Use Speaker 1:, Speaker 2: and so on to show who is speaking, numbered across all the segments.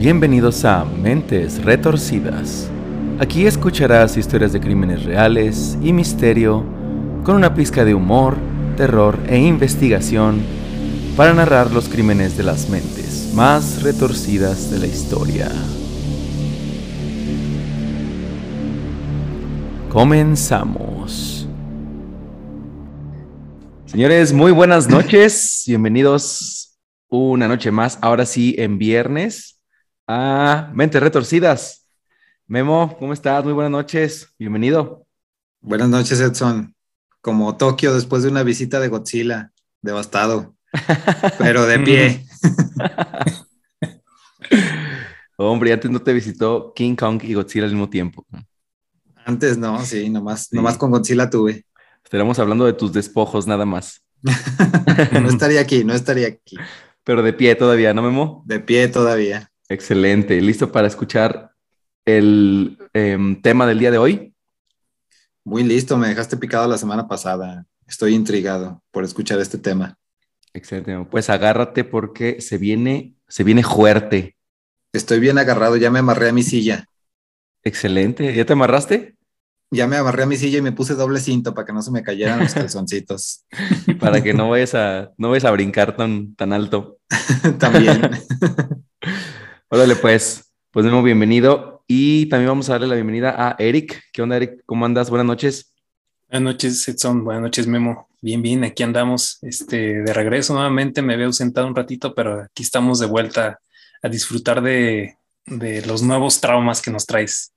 Speaker 1: Bienvenidos a Mentes Retorcidas. Aquí escucharás historias de crímenes reales y misterio con una pizca de humor, terror e investigación para narrar los crímenes de las mentes más retorcidas de la historia. Comenzamos. Señores, muy buenas noches. Bienvenidos una noche más, ahora sí en viernes, a Mentes Retorcidas. Memo, ¿cómo estás? Muy buenas noches. Bienvenido.
Speaker 2: Buenas noches, Edson. Como Tokio después de una visita de Godzilla, devastado, pero de pie.
Speaker 1: Hombre, antes no te visitó King Kong y Godzilla al mismo tiempo.
Speaker 2: Antes no, sí, nomás, nomás con Godzilla tuve.
Speaker 1: Estaremos hablando de tus despojos nada más.
Speaker 2: no estaría aquí, no estaría aquí.
Speaker 1: Pero de pie todavía, ¿no, Memo?
Speaker 2: De pie todavía.
Speaker 1: Excelente. ¿Listo para escuchar el em, tema del día de hoy?
Speaker 2: Muy listo, me dejaste picado la semana pasada. Estoy intrigado por escuchar este tema.
Speaker 1: Excelente. Pues agárrate porque se viene, se viene fuerte.
Speaker 2: Estoy bien agarrado, ya me amarré a mi silla.
Speaker 1: Excelente. ¿Ya te amarraste?
Speaker 2: Ya me amarré a mi silla y me puse doble cinto para que no se me cayeran los calzoncitos.
Speaker 1: Y para que no vayas a, no vayas a brincar tan, tan alto.
Speaker 2: También.
Speaker 1: Órale, pues, pues Memo, bienvenido. Y también vamos a darle la bienvenida a Eric. ¿Qué onda, Eric? ¿Cómo andas? Buenas noches.
Speaker 3: Buenas noches, Edson. Buenas noches, Memo. Bien, bien, aquí andamos este, de regreso nuevamente. Me había ausentado un ratito, pero aquí estamos de vuelta a disfrutar de, de los nuevos traumas que nos traes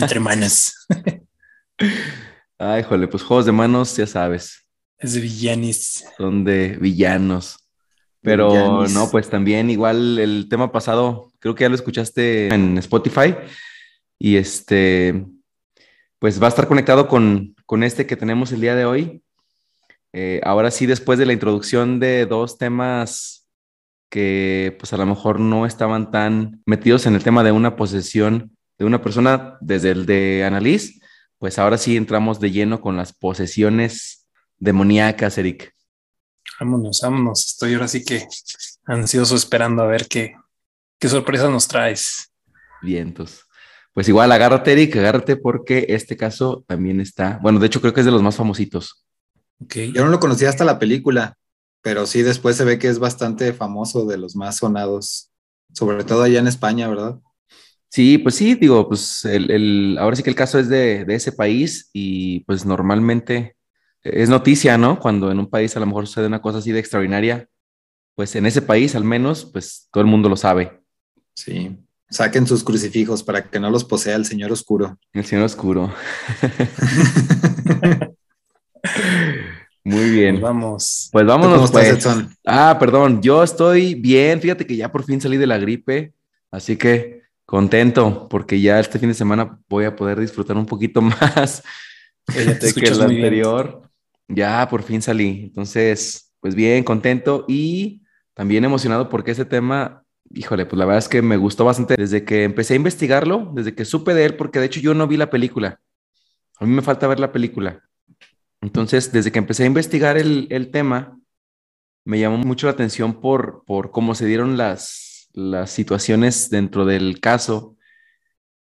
Speaker 3: entre manos.
Speaker 1: Ay, jole, pues juegos de manos, ya sabes.
Speaker 3: Es de villanis.
Speaker 1: Son de villanos. Pero
Speaker 2: Villanis.
Speaker 1: no, pues también igual el tema pasado, creo que ya lo escuchaste en Spotify. Y este, pues va a estar conectado con, con este que tenemos el día de hoy. Eh, ahora sí, después de la introducción de dos temas que pues a lo mejor no estaban tan metidos en el tema de una posesión de una persona desde el de Annalise, pues ahora sí entramos de lleno con las posesiones demoníacas, Eric.
Speaker 3: Vámonos, vámonos. Estoy ahora sí que ansioso esperando a ver qué, qué sorpresa nos traes.
Speaker 1: Vientos. Pues igual, agárrate, Eric, agárrate porque este caso también está, bueno, de hecho creo que es de los más famositos.
Speaker 3: Ok.
Speaker 2: Yo no lo conocía hasta la película, pero sí después se ve que es bastante famoso, de los más sonados, sobre todo allá en España, ¿verdad?
Speaker 1: Sí, pues sí, digo, pues el, el- ahora sí que el caso es de, de ese país y pues normalmente es noticia, ¿no? Cuando en un país a lo mejor sucede una cosa así de extraordinaria, pues en ese país al menos, pues todo el mundo lo sabe.
Speaker 2: Sí. Saquen sus crucifijos para que no los posea el Señor Oscuro.
Speaker 1: El Señor Oscuro. Muy bien.
Speaker 3: Pues vamos.
Speaker 1: Pues
Speaker 2: ¿Tú ¿Cómo
Speaker 1: vámonos,
Speaker 2: estás,
Speaker 1: pues.
Speaker 2: Edson?
Speaker 1: Ah, perdón, yo estoy bien. Fíjate que ya por fin salí de la gripe, así que contento porque ya este fin de semana voy a poder disfrutar un poquito más de que el
Speaker 3: bien.
Speaker 1: anterior. Ya por fin salí. Entonces, pues bien, contento y también emocionado porque este tema, híjole, pues la verdad es que me gustó bastante desde que empecé a investigarlo, desde que supe de él, porque de hecho yo no vi la película. A mí me falta ver la película. Entonces, desde que empecé a investigar el, el tema, me llamó mucho la atención por, por cómo se dieron las, las situaciones dentro del caso.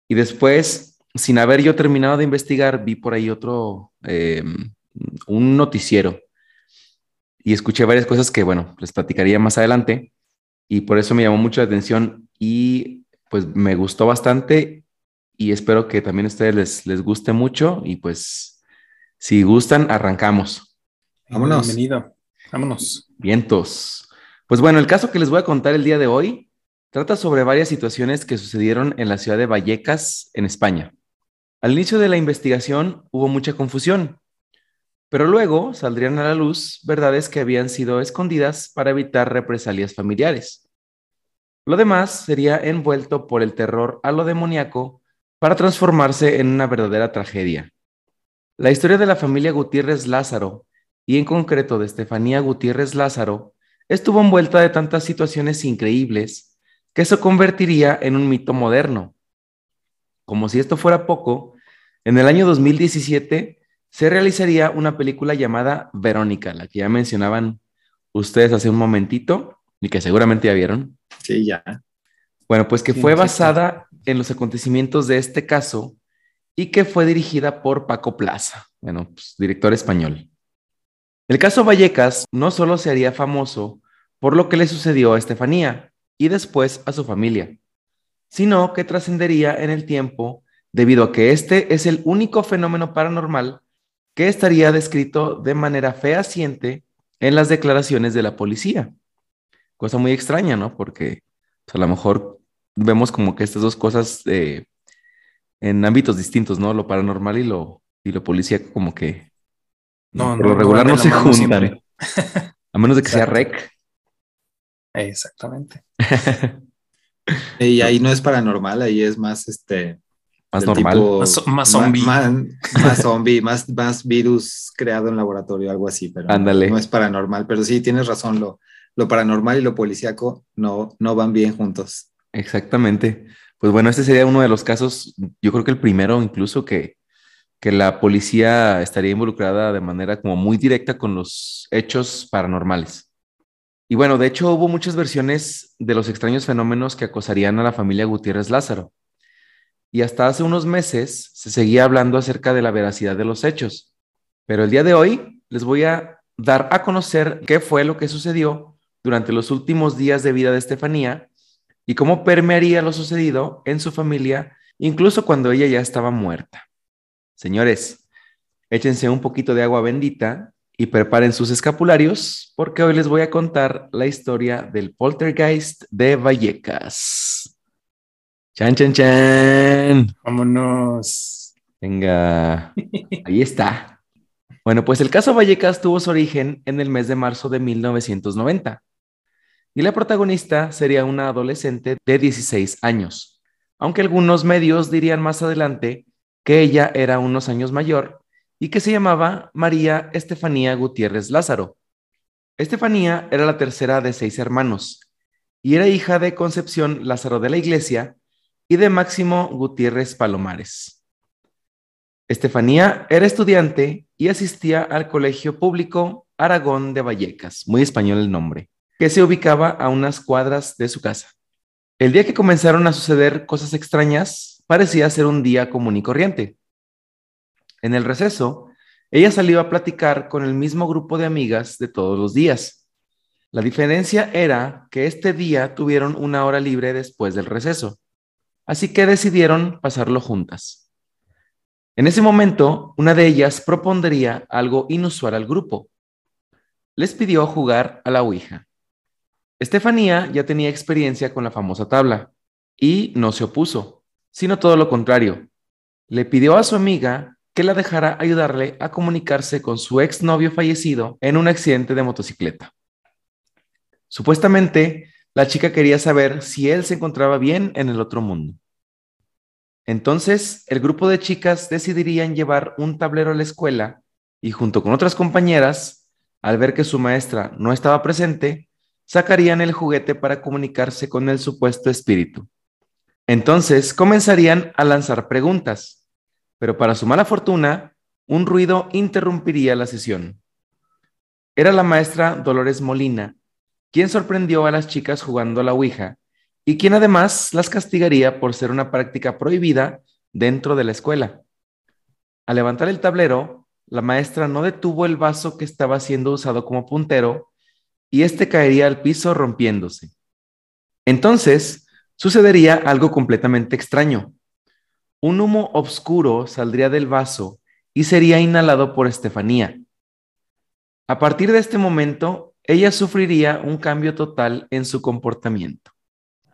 Speaker 1: Y después, sin haber yo terminado de investigar, vi por ahí otro, eh, un noticiero. Y escuché varias cosas que, bueno, les platicaría más adelante. Y por eso me llamó mucho la atención y pues me gustó bastante y espero que también a ustedes les, les guste mucho y pues si gustan, arrancamos.
Speaker 2: Vámonos.
Speaker 3: Bienvenido. Vámonos.
Speaker 1: Vientos. Pues bueno, el caso que les voy a contar el día de hoy trata sobre varias situaciones que sucedieron en la ciudad de Vallecas, en España. Al inicio de la investigación hubo mucha confusión, pero luego saldrían a la luz verdades que habían sido escondidas para evitar represalias familiares. Lo demás sería envuelto por el terror a lo demoníaco para transformarse en una verdadera tragedia. La historia de la familia Gutiérrez Lázaro, y en concreto de Estefanía Gutiérrez Lázaro, estuvo envuelta de tantas situaciones increíbles que se convertiría en un mito moderno. Como si esto fuera poco, en el año 2017 se realizaría una película llamada Verónica, la que ya mencionaban ustedes hace un momentito y que seguramente ya vieron.
Speaker 2: Sí, ya.
Speaker 1: Bueno, pues que
Speaker 3: Sí,
Speaker 1: fue basada en los acontecimientos de este caso y que fue dirigida por Paco Plaza, bueno, pues, director español. El caso Vallecas no solo se haría famoso por lo que le sucedió a Estefanía y después a su familia, sino que trascendería en el tiempo debido a que este es el único fenómeno paranormal que estaría descrito de manera fehaciente en las declaraciones de la policía. Cosa muy extraña, ¿no? Porque pues, a lo mejor vemos como que estas dos cosas eh, en ámbitos distintos, ¿no? Lo paranormal y lo, y lo policíaco como que
Speaker 3: No,
Speaker 1: por
Speaker 3: no,
Speaker 1: lo
Speaker 3: no
Speaker 1: regular no
Speaker 3: la
Speaker 1: se juntan.
Speaker 3: siempre.
Speaker 1: A menos de que sea rec.
Speaker 3: Exactamente.
Speaker 2: Y ahí no es paranormal, ahí es más este.
Speaker 1: Más normal.
Speaker 2: tipo-
Speaker 3: Más- más zombie.
Speaker 2: Más, más zombie, más, más virus creado en laboratorio, algo así, pero
Speaker 1: Ándale.
Speaker 2: no es paranormal. Pero sí, tienes razón, lo, lo paranormal y lo policíaco no, no van bien juntos.
Speaker 1: Exactamente. Pues bueno, este sería uno de los casos, yo creo que el primero incluso que, que la policía estaría involucrada de manera como muy directa con los hechos paranormales. Y bueno, de hecho hubo muchas versiones de los extraños fenómenos que acosarían a la familia Gutiérrez Lázaro. Y hasta hace unos meses se seguía hablando acerca de la veracidad de los hechos. Pero el día de hoy les voy a dar a conocer qué fue lo que sucedió durante los últimos días de vida de Estefanía y cómo permearía lo sucedido en su familia, incluso cuando ella ya estaba muerta. Señores, échense un poquito de agua bendita y preparen sus escapularios, porque hoy les voy a contar la historia del poltergeist de Vallecas. Chan, chan, chan.
Speaker 3: Vámonos.
Speaker 1: Venga, ahí está. Bueno, pues el caso Vallecas tuvo su origen en el mes de marzo de 1990 y la protagonista sería una adolescente de 16 años, aunque algunos medios dirían más adelante que ella era unos años mayor y que se llamaba María Estefanía Gutiérrez Lázaro. Estefanía era la tercera de seis hermanos y era hija de Concepción Lázaro de la Iglesia y de Máximo Gutiérrez Palomares. Estefanía era estudiante y asistía al Colegio Público Aragón de Vallecas, muy español el nombre, que se ubicaba a unas cuadras de su casa. El día que comenzaron a suceder cosas extrañas parecía ser un día común y corriente. En el receso, ella salió a platicar con el mismo grupo de amigas de todos los días. La diferencia era que este día tuvieron una hora libre después del receso, así que decidieron pasarlo juntas. En ese momento, una de ellas propondría algo inusual al grupo. Les pidió jugar a la Ouija. Estefanía ya tenía experiencia con la famosa tabla y no se opuso, sino todo lo contrario. Le pidió a su amiga que la dejara ayudarle a comunicarse con su exnovio fallecido en un accidente de motocicleta. Supuestamente, la chica quería saber si él se encontraba bien en el otro mundo. Entonces, el grupo de chicas decidirían llevar un tablero a la escuela y junto con otras compañeras, al ver que su maestra no estaba presente, sacarían el juguete para comunicarse con el supuesto espíritu. Entonces comenzarían a lanzar preguntas, pero para su mala fortuna, un ruido interrumpiría la sesión. Era la maestra Dolores Molina, quien sorprendió a las chicas jugando a la Ouija y quien además las castigaría por ser una práctica prohibida dentro de la escuela. Al levantar el tablero, la maestra no detuvo el vaso que estaba siendo usado como puntero y este caería al piso rompiéndose. Entonces, sucedería algo completamente extraño. Un humo oscuro saldría del vaso y sería inhalado por Estefanía. A partir de este momento, ella sufriría un cambio total en su comportamiento.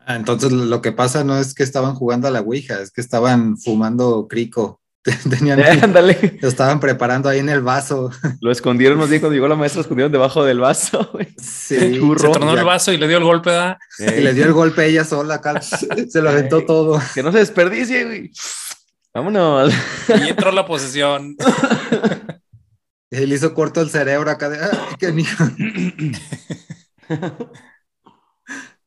Speaker 2: Ah, entonces lo que pasa no es que estaban jugando a la Ouija, es que estaban fumando crico. Tenían,
Speaker 1: Ándale.
Speaker 2: lo estaban preparando ahí en el vaso.
Speaker 1: Lo escondieron, más bien cuando llegó la maestra, lo escurrieron debajo del vaso.
Speaker 2: Sí,
Speaker 1: Churro.
Speaker 3: Se tornó
Speaker 2: ya.
Speaker 3: el vaso y le dio el golpe.
Speaker 2: y le dio el golpe ella sola acá. Se lo aventó todo.
Speaker 1: Que no se desperdicie, güey. Vámonos.
Speaker 3: Y entró la posesión.
Speaker 2: Y le hizo corto el cerebro acá de, "Ay, qué niño".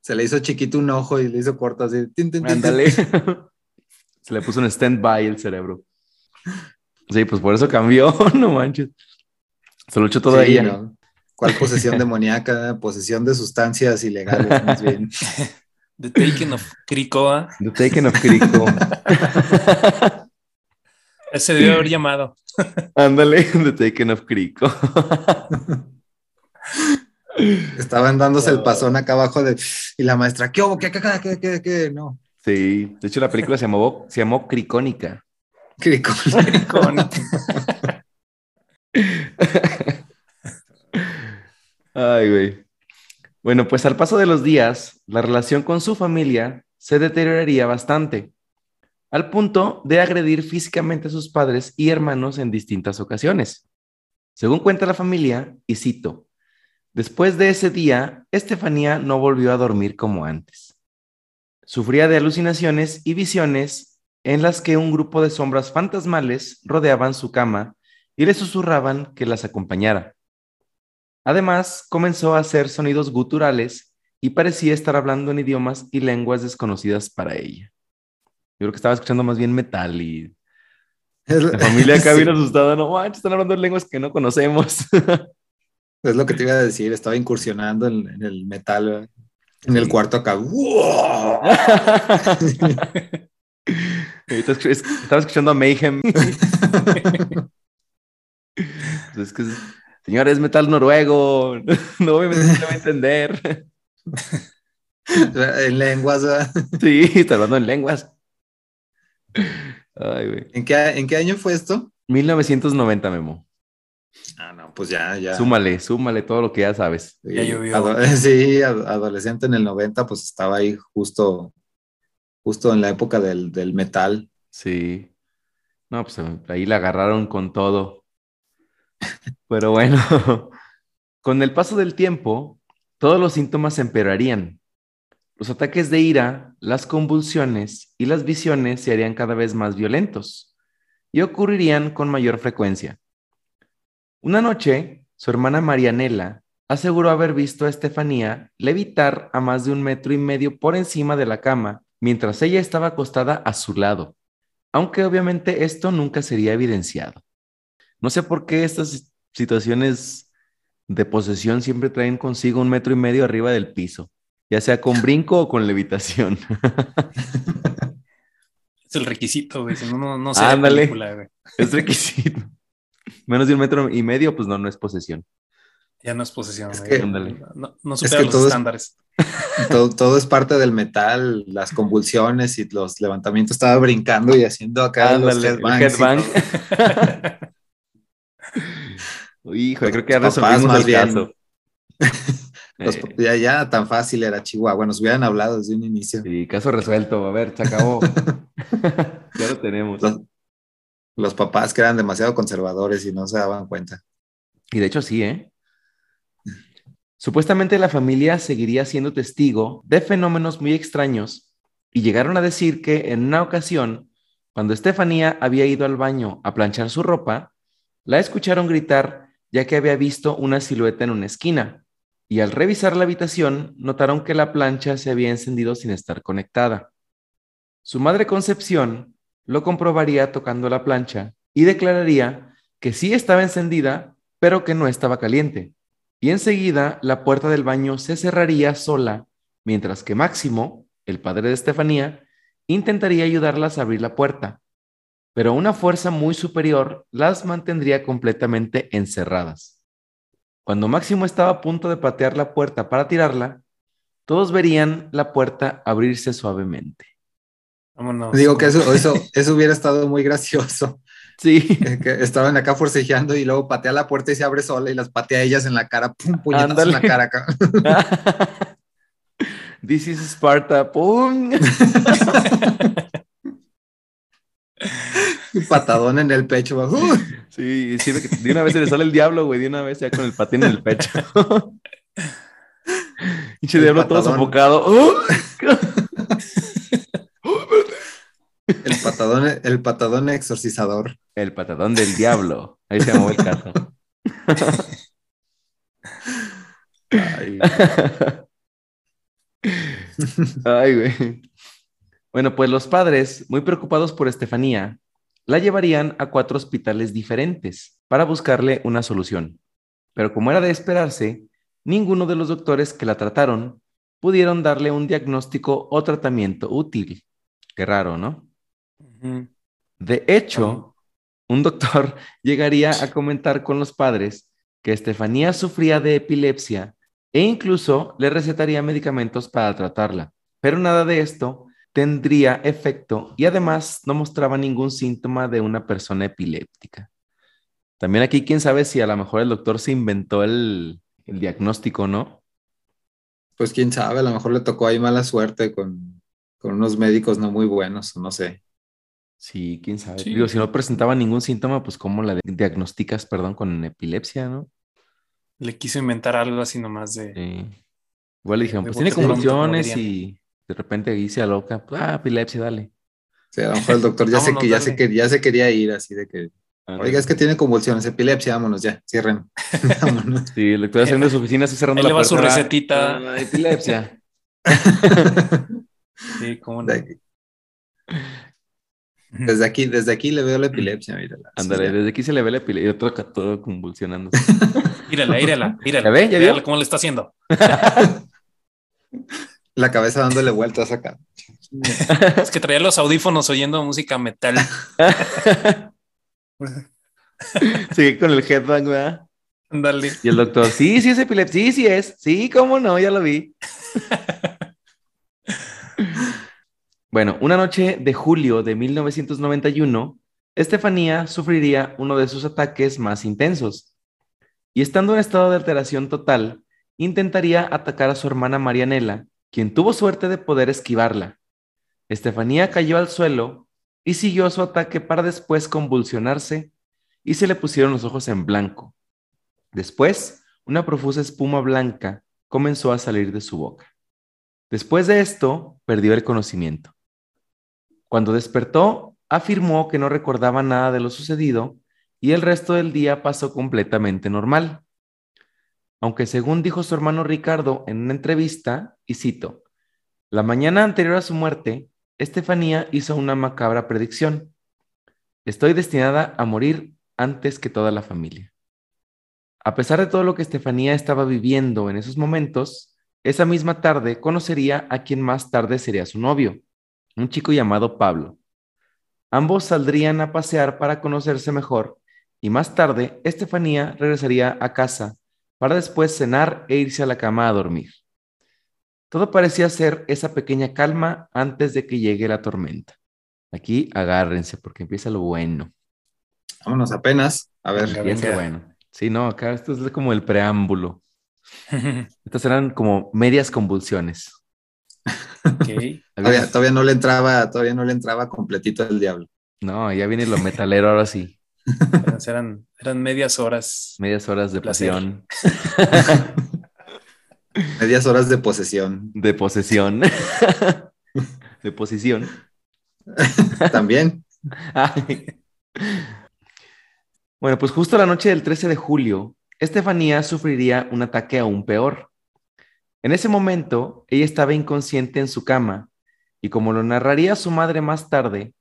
Speaker 2: Se le hizo chiquito un ojo y le hizo corto así. tin, tin, tin, tin.
Speaker 1: Ándale. Se le puso un stand-by el cerebro. Sí, pues por eso cambió, no manches. Se lo echó todo
Speaker 2: Sí,
Speaker 1: ella.
Speaker 2: no. ¿Cuál posesión demoníaca? Posesión de sustancias ilegales, más bien.
Speaker 3: The Taken of Cricoa.
Speaker 1: The Taken of Crico.
Speaker 3: Ese debió haber llamado.
Speaker 1: Ándale, The Taken of Crico.
Speaker 2: Estaban dándose el pasón acá abajo de. Y la maestra, ¿qué hubo? ¿Qué, qué, qué, qué, qué? No.
Speaker 1: Sí, de hecho la película se llamó, se llamó Cricónica.
Speaker 2: Crico.
Speaker 1: Ay, güey. Bueno, pues al paso de los días, la relación con su familia se deterioraría bastante, al punto de agredir físicamente a sus padres y hermanos en distintas ocasiones. Según cuenta la familia, y cito, después de ese día, Estefanía no volvió a dormir como antes. Sufría de alucinaciones y visiones en las que un grupo de sombras fantasmales rodeaban su cama y le susurraban que las acompañara. Además, comenzó a hacer sonidos guturales y parecía estar hablando en idiomas y lenguas desconocidas para ella. Yo creo que estaba escuchando más bien metal y la familia acá
Speaker 2: Sí.
Speaker 1: bien asustada, no manches, están hablando en lenguas que no conocemos.
Speaker 2: Es lo que te iba a decir, estaba incursionando en, en el metal, en el cuarto acá.
Speaker 1: Estaba escuchando a Mayhem. Pues es que, es- señor, es metal noruego. No se va a entender.
Speaker 2: en lenguas. ¿verdad?
Speaker 1: Sí, está hablando en lenguas. Ay, güey.
Speaker 2: ¿En qué, ¿En qué año fue esto?
Speaker 1: 1990, Memo.
Speaker 2: Ah, no, pues ya, ya.
Speaker 1: Súmale, súmale todo lo que ya sabes.
Speaker 3: Ya llovió.
Speaker 2: ado- sí, ad- adolescente en el 90, pues estaba ahí justo, justo en la época del, del metal.
Speaker 1: Sí. No, pues ahí la agarraron con todo. Pero bueno, con el paso del tiempo, todos los síntomas empeorarían. Los ataques de ira, las convulsiones y las visiones se harían cada vez más violentos y ocurrirían con mayor frecuencia. Una noche, su hermana Marianela aseguró haber visto a Estefanía levitar a más de un metro y medio por encima de la cama mientras ella estaba acostada a su lado, aunque obviamente esto nunca sería evidenciado. No sé por qué estas situaciones de posesión siempre traen consigo un metro y medio arriba del piso, ya sea con brinco o con levitación.
Speaker 3: Es el requisito, güey. Si no, no, no película, güey.
Speaker 1: es requisito. Menos de un metro y medio, pues no, no es posesión.
Speaker 3: Ya no es posesión,
Speaker 2: Es
Speaker 3: güey.
Speaker 2: que-
Speaker 1: Ándale.
Speaker 3: No, no
Speaker 2: Es
Speaker 3: supera
Speaker 2: que
Speaker 3: los
Speaker 2: todo es-
Speaker 3: estándares.
Speaker 2: Todo, todo es parte del metal, las convulsiones y los levantamientos. Estaba brincando y haciendo acá los
Speaker 1: Ándale,
Speaker 2: y
Speaker 1: headbang. Híjole, creo que ya
Speaker 2: Los
Speaker 1: resolvimos
Speaker 2: más
Speaker 1: el
Speaker 2: bien.
Speaker 1: caso.
Speaker 2: Los-
Speaker 1: Eh,
Speaker 2: ya, ya tan fácil era Chihuahua. Nos hubieran hablado desde un inicio.
Speaker 1: sí, caso resuelto. A ver, se acabó. ya lo tenemos.
Speaker 2: Los, los papás que eran demasiado conservadores y no se daban cuenta.
Speaker 1: Y de hecho sí, ¿eh? Supuestamente la familia seguiría siendo testigo de fenómenos muy extraños y llegaron a decir que en una ocasión, cuando Estefanía había ido al baño a planchar su ropa, la escucharon gritar ya que había visto una silueta en una esquina y al revisar la habitación notaron que la plancha se había encendido sin estar conectada. Su madre Concepción lo comprobaría tocando la plancha y declararía que sí estaba encendida, pero que no estaba caliente. Y enseguida la puerta del baño se cerraría sola, mientras que Máximo, el padre de Estefanía, intentaría ayudarlas a abrir la puerta. Pero una fuerza muy superior las mantendría completamente encerradas. Cuando Máximo estaba a punto de patear la puerta para tirarla, todos verían la puerta abrirse suavemente.
Speaker 3: Vámonos.
Speaker 2: Digo que eso, eso, eso hubiera estado muy gracioso.
Speaker 1: Sí,
Speaker 2: que- que estaban acá forcejeando y luego patea la puerta y se abre sola y las patea a ellas en la cara. ¡Pum! Puñetazo en la cara acá.
Speaker 1: This is Sparta. ¡Pum!
Speaker 2: Patadón en el pecho. ¡uh!
Speaker 1: Sí, sí, de una vez se le sale el diablo, güey, de una vez ya con el patín en el pecho. Pinche diablo todo sofocado.
Speaker 2: El patadón, el patadón exorcizador.
Speaker 1: El patadón del diablo. Ahí se llamó el caso.
Speaker 2: Ay,
Speaker 1: Ay, güey. Bueno, pues los padres, muy preocupados por Estefanía, la llevarían a cuatro hospitales diferentes para buscarle una solución. Pero como era de esperarse, ninguno de los doctores que la trataron pudieron darle un diagnóstico o tratamiento útil. Qué raro, ¿no? De hecho, un doctor llegaría a comentar con los padres que Estefanía sufría de epilepsia e incluso le recetaría medicamentos para tratarla. Pero nada de esto tendría efecto y además no mostraba ningún síntoma de una persona epiléptica. También aquí, quién sabe si a lo mejor el doctor se inventó el, diagnóstico, ¿no?
Speaker 2: Pues quién sabe, a lo mejor le tocó ahí mala suerte con, unos médicos no muy buenos, no sé.
Speaker 1: Sí, quién sabe. Digo, si no presentaba ningún síntoma, pues cómo la diagnosticas, perdón, con epilepsia, ¿no?
Speaker 3: Le quiso inventar algo así nomás de. Sí.
Speaker 1: Igual le dijeron, pues tiene convulsiones y de repente dice a loca, pues, ah, epilepsia, dale.
Speaker 2: Sí, a lo mejor el doctor ya, sé que, ya, sé que ya se quería ir así de que. Oiga, es que tiene convulsiones, epilepsia, vámonos ya, cierren.
Speaker 1: vámonos. Sí, el doctor haciendo su oficina, así cerrando
Speaker 3: Ahí la le va su recetita.
Speaker 1: Ah, epilepsia.
Speaker 3: sí, cómo no.
Speaker 2: Desde aquí, desde aquí le veo la epilepsia, mírala.
Speaker 1: Ándale, desde aquí se le ve la epilepsia. Y otro todo convulsionando.
Speaker 3: mírala, mírala, mírala.
Speaker 1: ¿La ve? ¿Ya vio?
Speaker 3: cómo le está haciendo.
Speaker 2: La cabeza dándole vueltas acá.
Speaker 3: Es que traía los audífonos oyendo música metal.
Speaker 1: Sigue con el headbang, ¿verdad?
Speaker 3: Ándale.
Speaker 1: Y el doctor, sí, sí es epilepsia, sí, sí es. Sí, cómo no, ya lo vi. Bueno, una noche de julio de 1991, Estefanía sufriría uno de sus ataques más intensos. Y estando en estado de alteración total, intentaría atacar a su hermana Marianela, quien tuvo suerte de poder esquivarla. Estefanía cayó al suelo y siguió su ataque para después convulsionarse y se le pusieron los ojos en blanco. Después, una profusa espuma blanca comenzó a salir de su boca. Después de esto, perdió el conocimiento. Cuando despertó, afirmó que no recordaba nada de lo sucedido y el resto del día pasó completamente normal. Aunque según dijo su hermano Ricardo en una entrevista, y cito, la mañana anterior a su muerte, Estefanía hizo una macabra predicción. Estoy destinada a morir antes que toda la familia. A pesar de todo lo que Estefanía estaba viviendo en esos momentos, esa misma tarde conocería a quien más tarde sería su novio, un chico llamado Pablo. Ambos saldrían a pasear para conocerse mejor y más tarde Estefanía regresaría a casa para después cenar e irse a la cama a dormir. Todo parecía ser esa pequeña calma antes de que llegue la tormenta. Aquí agárrense porque empieza lo bueno.
Speaker 2: Vámonos apenas. A ver.
Speaker 1: Empieza bueno. Sí, no, acá esto es como el preámbulo. Estas eran como medias convulsiones.
Speaker 2: todavía, no le entraba, todavía no le entraba completito el diablo.
Speaker 1: No, ya viene lo metalero ahora sí.
Speaker 3: Eran, eran medias horas.
Speaker 1: Medias horas de pasión.
Speaker 2: medias horas de posesión.
Speaker 1: De posesión. de posición.
Speaker 2: También.
Speaker 1: Bueno, pues justo la noche del 13 de julio, Estefanía sufriría un ataque aún peor. En ese momento, ella estaba inconsciente en su cama y como lo narraría su madre más tarde,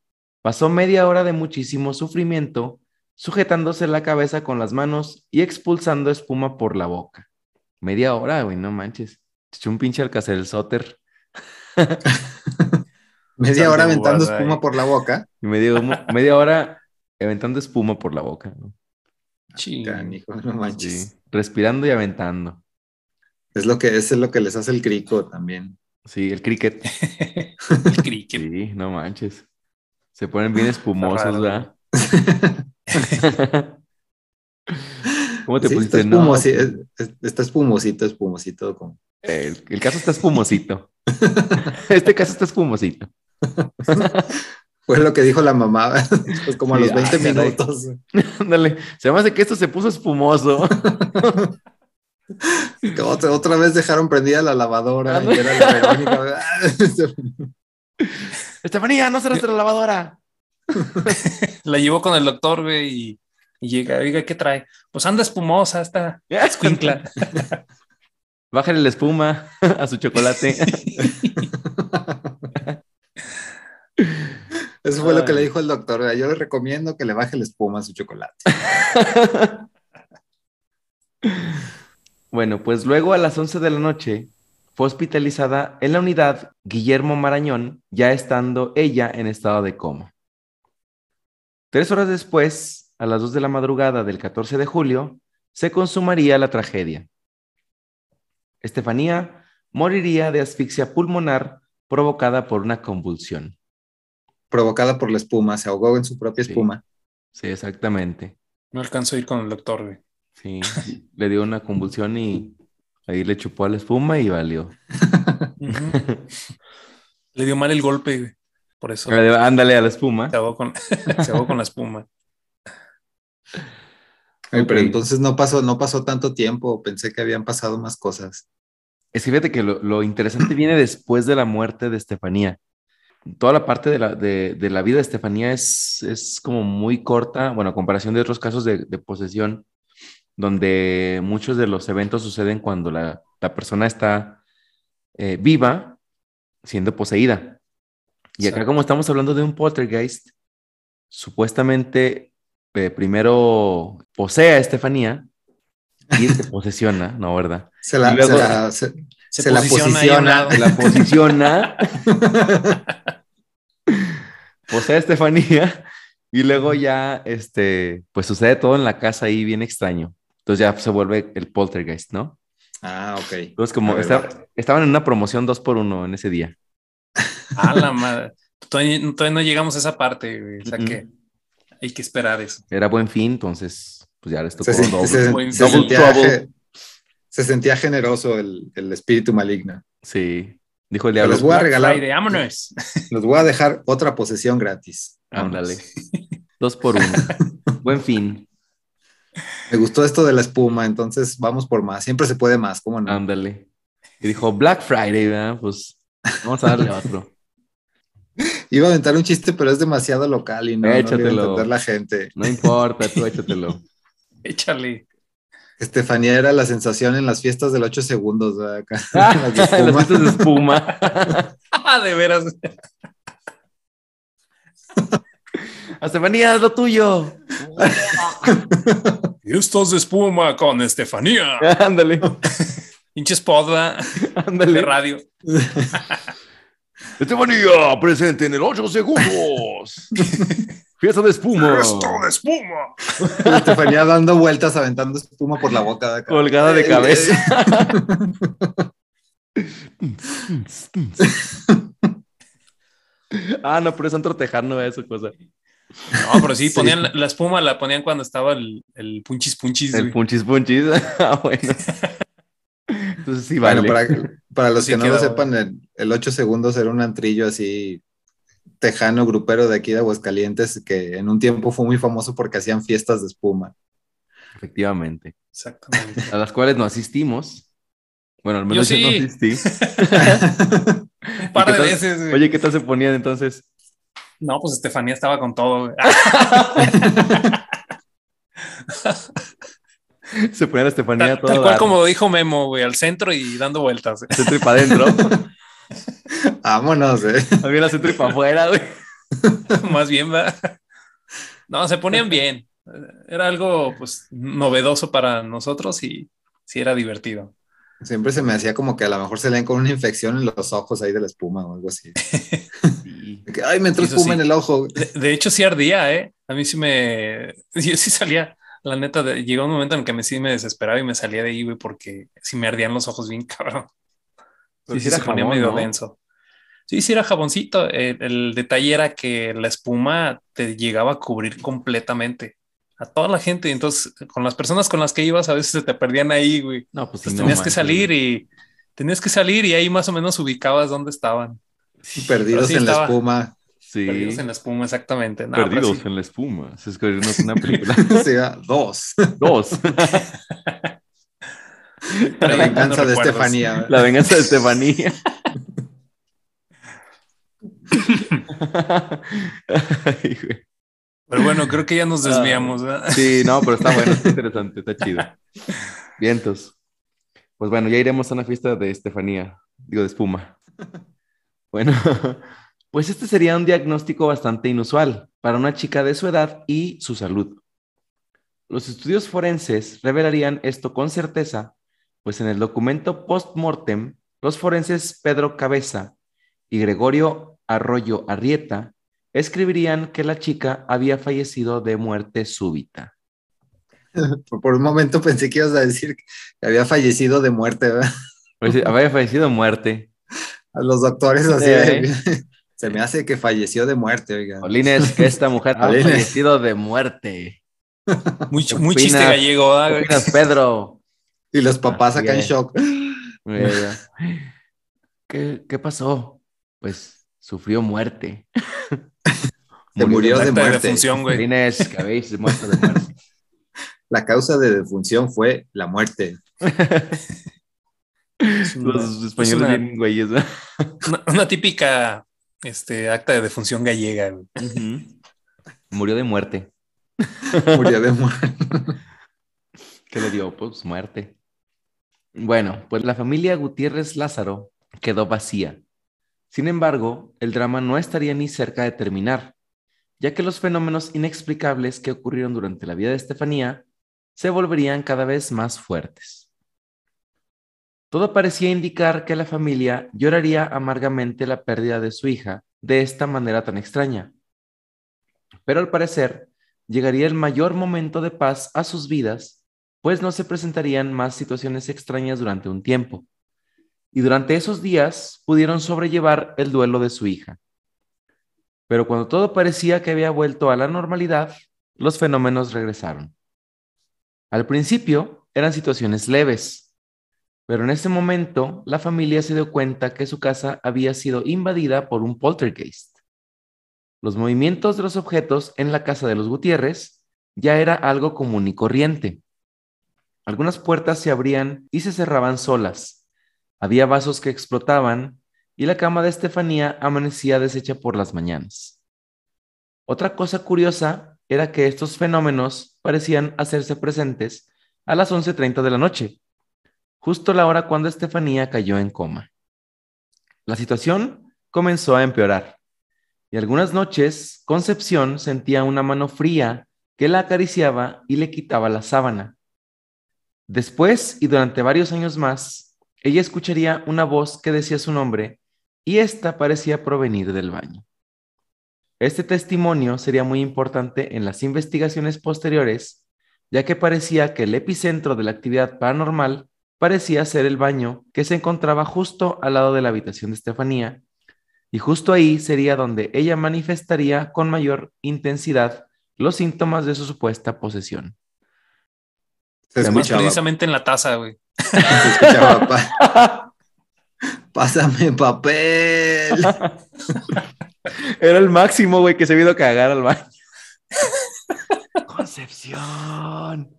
Speaker 1: pasó media hora de muchísimo sufrimiento sujetándose la cabeza con las manos y expulsando espuma por la boca. Media hora, güey, no manches. Echó un pinche alcacer el soter.
Speaker 2: media hora aventando espuma por la boca.
Speaker 1: Y media, media hora aventando espuma por la boca.
Speaker 2: Sí. no manches.
Speaker 1: Respirando y aventando.
Speaker 2: Es lo que es lo que les hace el crico también.
Speaker 1: Sí, el cricket.
Speaker 3: el cricket.
Speaker 1: Sí, no manches. Se ponen bien espumosos, ¿verdad? ¿Cómo te pusiste?
Speaker 2: Está, no, está espumosito, espumosito. Como...
Speaker 1: El, el, caso está espumosito. este caso está espumosito.
Speaker 2: Fue lo que dijo la mamá, pues como a los 20 minutos.
Speaker 1: Ándale, se me hace que esto se puso espumoso.
Speaker 2: Otra, otra, vez dejaron prendida la lavadora. y era la
Speaker 1: Estefanía, no cerraste la lavadora.
Speaker 3: La llevó con el doctor, güey, y, llega, oiga, ¿qué trae? Pues anda espumosa esta escuincla.
Speaker 1: Bájale la espuma a su chocolate.
Speaker 2: Eso fue lo que le dijo el doctor. Yo le recomiendo que le baje la espuma a su chocolate.
Speaker 1: Bueno, pues luego a las 11 de la noche, fue hospitalizada en la unidad Guillermo Marañón, ya estando ella en estado de coma. Tres horas después, a las 2 de la madrugada del 14 de julio, se consumaría la tragedia. Estefanía moriría de asfixia pulmonar provocada por una convulsión.
Speaker 2: Provocada por la espuma, se ahogó en su propia
Speaker 1: Sí.
Speaker 2: espuma.
Speaker 1: Sí, exactamente.
Speaker 3: No alcanzó a ir con el doctor, güey.
Speaker 1: Sí, le dio una convulsión y ahí le chupó a la espuma y valió.
Speaker 3: Le dio mal el golpe, güey. Por eso
Speaker 1: Ándale a la espuma.
Speaker 3: se ahogó con, se ahogó con la espuma.
Speaker 2: Ay, Pero entonces no pasó, no pasó tanto tiempo. Pensé que habían pasado más cosas.
Speaker 1: Es que fíjate que lo, lo interesante viene después de la muerte de Estefanía. Toda la parte de la, de, de la vida de Estefanía es, es como muy corta, bueno, a comparación de otros casos de, de posesión, donde muchos de los eventos suceden cuando la, la persona está eh, viva siendo poseída. Y acá como estamos hablando de un poltergeist, supuestamente eh, primero posee a Estefanía y se posesiona, ¿no? ¿Verdad?
Speaker 2: Se la,
Speaker 1: Y luego-
Speaker 2: se la- se-
Speaker 3: Se,
Speaker 2: Se la
Speaker 3: posiciona ahí a un
Speaker 2: posiciona.
Speaker 3: lado.
Speaker 1: Se la posiciona, posee a Estefanía y luego ya, este, pues sucede todo en la casa ahí bien extraño. Entonces ya se vuelve el poltergeist, ¿no?
Speaker 2: Ah, ok.
Speaker 1: Entonces como
Speaker 2: A ver,
Speaker 1: esta-
Speaker 2: va.
Speaker 1: estaban en una promoción dos por uno en ese día.
Speaker 3: A la madre. Todavía, todavía no llegamos a esa parte, güey. O sea que hay que esperar eso.
Speaker 1: Era buen fin, entonces pues ya les tocó
Speaker 2: Se,
Speaker 1: doble.
Speaker 2: se-
Speaker 3: Buen
Speaker 2: se
Speaker 1: double
Speaker 2: sentía,
Speaker 1: trouble.
Speaker 2: ge- se sentía generoso el, el espíritu maligno.
Speaker 1: Sí, dijo el diablo.
Speaker 2: les voy a regalar,
Speaker 3: Friday, vámonos.
Speaker 2: les voy a dejar otra posesión gratis.
Speaker 1: Ándale. Dos por uno. buen fin.
Speaker 2: Me gustó esto de la espuma, entonces vamos por más. Siempre se puede más, ¿cómo no?
Speaker 1: Ándale. Y dijo Black Friday, ¿verdad? Pues vamos a darle otro.
Speaker 2: Iba a aventar un chiste, pero es demasiado local y no, no lo iba a
Speaker 1: Échatelo.
Speaker 2: entender la gente.
Speaker 1: No importa, tú échatelo.
Speaker 3: Échale.
Speaker 2: Estefanía era la sensación en las fiestas del 8 segundos. ¿verdad? Acá, las de
Speaker 1: Las fiestas de espuma.
Speaker 3: Ah, de veras.
Speaker 1: Estefanía, haz lo tuyo.
Speaker 3: Fiestas de espuma con Estefanía.
Speaker 1: Ándale,
Speaker 3: Pinche spot ¿verdad? de
Speaker 1: ándale.
Speaker 3: radio.
Speaker 1: Estefanía, presente en el 8 segundos. Fiesta de espuma.
Speaker 3: de espuma.
Speaker 2: Estefanía dando vueltas, aventando espuma por la boca. de acá.
Speaker 1: Colgada de cabeza. ah, no, pero es Antro Tejano, esa cosa.
Speaker 3: No, pero sí,
Speaker 2: Sí.
Speaker 3: ponían la, la espuma, la ponían cuando estaba el, el punchis punchis.
Speaker 1: El
Speaker 3: güey.
Speaker 1: punchis punchis. ah, bueno. Entonces sí, vale.
Speaker 2: Bueno, para, para los
Speaker 3: Sí
Speaker 2: que no lo sepan, el, el 8 segundos era un antrillo así tejano, grupero de aquí de Aguascalientes, que en un tiempo fue muy famoso porque hacían fiestas de espuma.
Speaker 1: Efectivamente.
Speaker 3: Exactamente.
Speaker 1: A las cuales no asistimos. Bueno, al menos
Speaker 3: Yo
Speaker 1: yo, no
Speaker 3: sí.
Speaker 1: asistí.
Speaker 3: Un par
Speaker 1: ¿Y qué
Speaker 3: de
Speaker 1: tal?
Speaker 3: veces. güey.
Speaker 1: Oye, ¿qué tal se ponían entonces?
Speaker 3: No, pues Estefanía estaba con todo.
Speaker 1: Se ponían a Estefanía
Speaker 3: Tal,
Speaker 1: todo
Speaker 3: tal cual
Speaker 1: dar.
Speaker 3: como dijo Memo, güey, al centro y dando vueltas. güey.
Speaker 1: Centro y para adentro.
Speaker 2: Vámonos, eh.
Speaker 1: Había la centro y para afuera, güey.
Speaker 3: Más bien, va. No, se ponían bien. Era algo, pues, novedoso para nosotros y sí era divertido.
Speaker 2: Siempre se me hacía como que a lo mejor se leen con una infección en los ojos ahí de la espuma o algo así.
Speaker 1: Sí.
Speaker 2: Ay, me entró
Speaker 3: Eso
Speaker 2: espuma
Speaker 3: sí.
Speaker 2: en el ojo.
Speaker 3: De, de hecho, sí ardía, ¿eh? A mí sí me... Yo sí salía, la neta, llegó un momento en el que me, sí me desesperaba y me salía de ahí, güey, porque sí me ardían los ojos bien cabrón.
Speaker 1: Sí, sí
Speaker 3: se ponía
Speaker 1: jabón,
Speaker 3: medio
Speaker 1: ¿no?
Speaker 3: denso. Sí, sí era jaboncito. El, el detalle era que la espuma te llegaba a cubrir completamente a toda la gente. Entonces, con las personas con las que ibas, a veces se te perdían ahí, güey.
Speaker 1: No, pues sí,
Speaker 3: Entonces
Speaker 1: no
Speaker 3: tenías que salir
Speaker 1: güey.
Speaker 3: y tenías que salir y ahí más o menos ubicabas dónde estaban.
Speaker 2: Perdidos
Speaker 3: Pero sí
Speaker 2: en la espuma.
Speaker 1: Sí.
Speaker 3: Perdidos en la espuma, exactamente. No,
Speaker 1: Perdidos
Speaker 3: sí.
Speaker 1: en la espuma. Se escribió una película.
Speaker 2: Sí, ah, dos.
Speaker 1: Dos.
Speaker 2: La venganza de
Speaker 3: recuerdos.
Speaker 2: Estefanía.
Speaker 1: La venganza de Estefanía. Ay, güey.
Speaker 3: Pero bueno, creo que ya nos desviamos. ¿verdad?
Speaker 1: Sí, no, pero está bueno, está interesante, está chido. Vientos. Pues bueno, ya iremos a una fiesta de Estefanía, digo de espuma. Bueno, pues este sería un diagnóstico bastante inusual para una chica de su edad y su salud. Los estudios forenses revelarían esto con certeza, pues en el documento post-mortem, los forenses Pedro Cabeza y Gregorio Arroyo Arrieta escribirían que la chica había fallecido de muerte súbita.
Speaker 2: Por un momento pensé que ibas a decir que había fallecido de muerte, ¿verdad?
Speaker 1: Pues, había fallecido de muerte.
Speaker 2: A los doctores así.
Speaker 1: Eh.
Speaker 2: de- Se me hace que falleció de muerte, oiga.
Speaker 1: Jolines, que esta mujer ha fallecido de muerte.
Speaker 3: Muy,
Speaker 1: ¿Qué
Speaker 3: muy chiste gallego, ¿ah,
Speaker 1: ¿Qué
Speaker 3: güey?
Speaker 1: opinas, Pedro?
Speaker 2: Y los papás acá en
Speaker 1: es.
Speaker 2: shock.
Speaker 1: Eh, ¿Qué, qué pasó? Pues sufrió muerte.
Speaker 2: Se murió de muerte.
Speaker 3: defunción, güey.
Speaker 1: Jolines, que habéis muerto de muerte.
Speaker 2: La causa de defunción fue la muerte.
Speaker 3: Es una-
Speaker 1: Los
Speaker 3: es
Speaker 1: españoles
Speaker 3: una-
Speaker 1: bien güeyes. ¿no?
Speaker 3: Una, una típica este, acta de defunción gallega.
Speaker 1: Murió de muerte.
Speaker 2: Murió de muerte.
Speaker 1: ¿Qué le dio? Pues muerte. Bueno, pues la familia Gutiérrez Lázaro quedó vacía. Sin embargo, el drama no estaría ni cerca de terminar, ya que los fenómenos inexplicables que ocurrieron durante la vida de Estefanía se volverían cada vez más fuertes. Todo parecía indicar que la familia lloraría amargamente la pérdida de su hija de esta manera tan extraña. Pero al parecer, llegaría el mayor momento de paz a sus vidas pues no se presentarían más situaciones extrañas durante un tiempo. Y durante esos días pudieron sobrellevar el duelo de su hija. Pero cuando todo parecía que había vuelto a la normalidad, los fenómenos regresaron. Al principio eran situaciones leves, pero en ese momento la familia se dio cuenta que su casa había sido invadida por un poltergeist. Los movimientos de los objetos en la casa de los Gutiérrez ya era algo común y corriente. Algunas puertas se abrían y se cerraban solas. Había vasos que explotaban y la cama de Estefanía amanecía deshecha por las mañanas. Otra cosa curiosa era que estos fenómenos parecían hacerse presentes a las 11.30 de la noche, justo la hora cuando Estefanía cayó en coma. La situación comenzó a empeorar y algunas noches Concepción sentía una mano fría que la acariciaba y le quitaba la sábana. Después y durante varios años más, ella escucharía una voz que decía su nombre y ésta parecía provenir del baño. Este testimonio sería muy importante en las investigaciones posteriores, ya que parecía que el epicentro de la actividad paranormal parecía ser el baño que se encontraba justo al lado de la habitación de Estefanía, y justo ahí sería donde ella manifestaría con mayor intensidad los síntomas de su supuesta posesión.
Speaker 2: Se
Speaker 1: Además,
Speaker 2: escuchaba,
Speaker 3: Precisamente en la taza, güey.
Speaker 2: se escuchaba, "Pa- pásame papel.
Speaker 1: Era el máximo, güey, que se ido a cagar al baño. Concepción.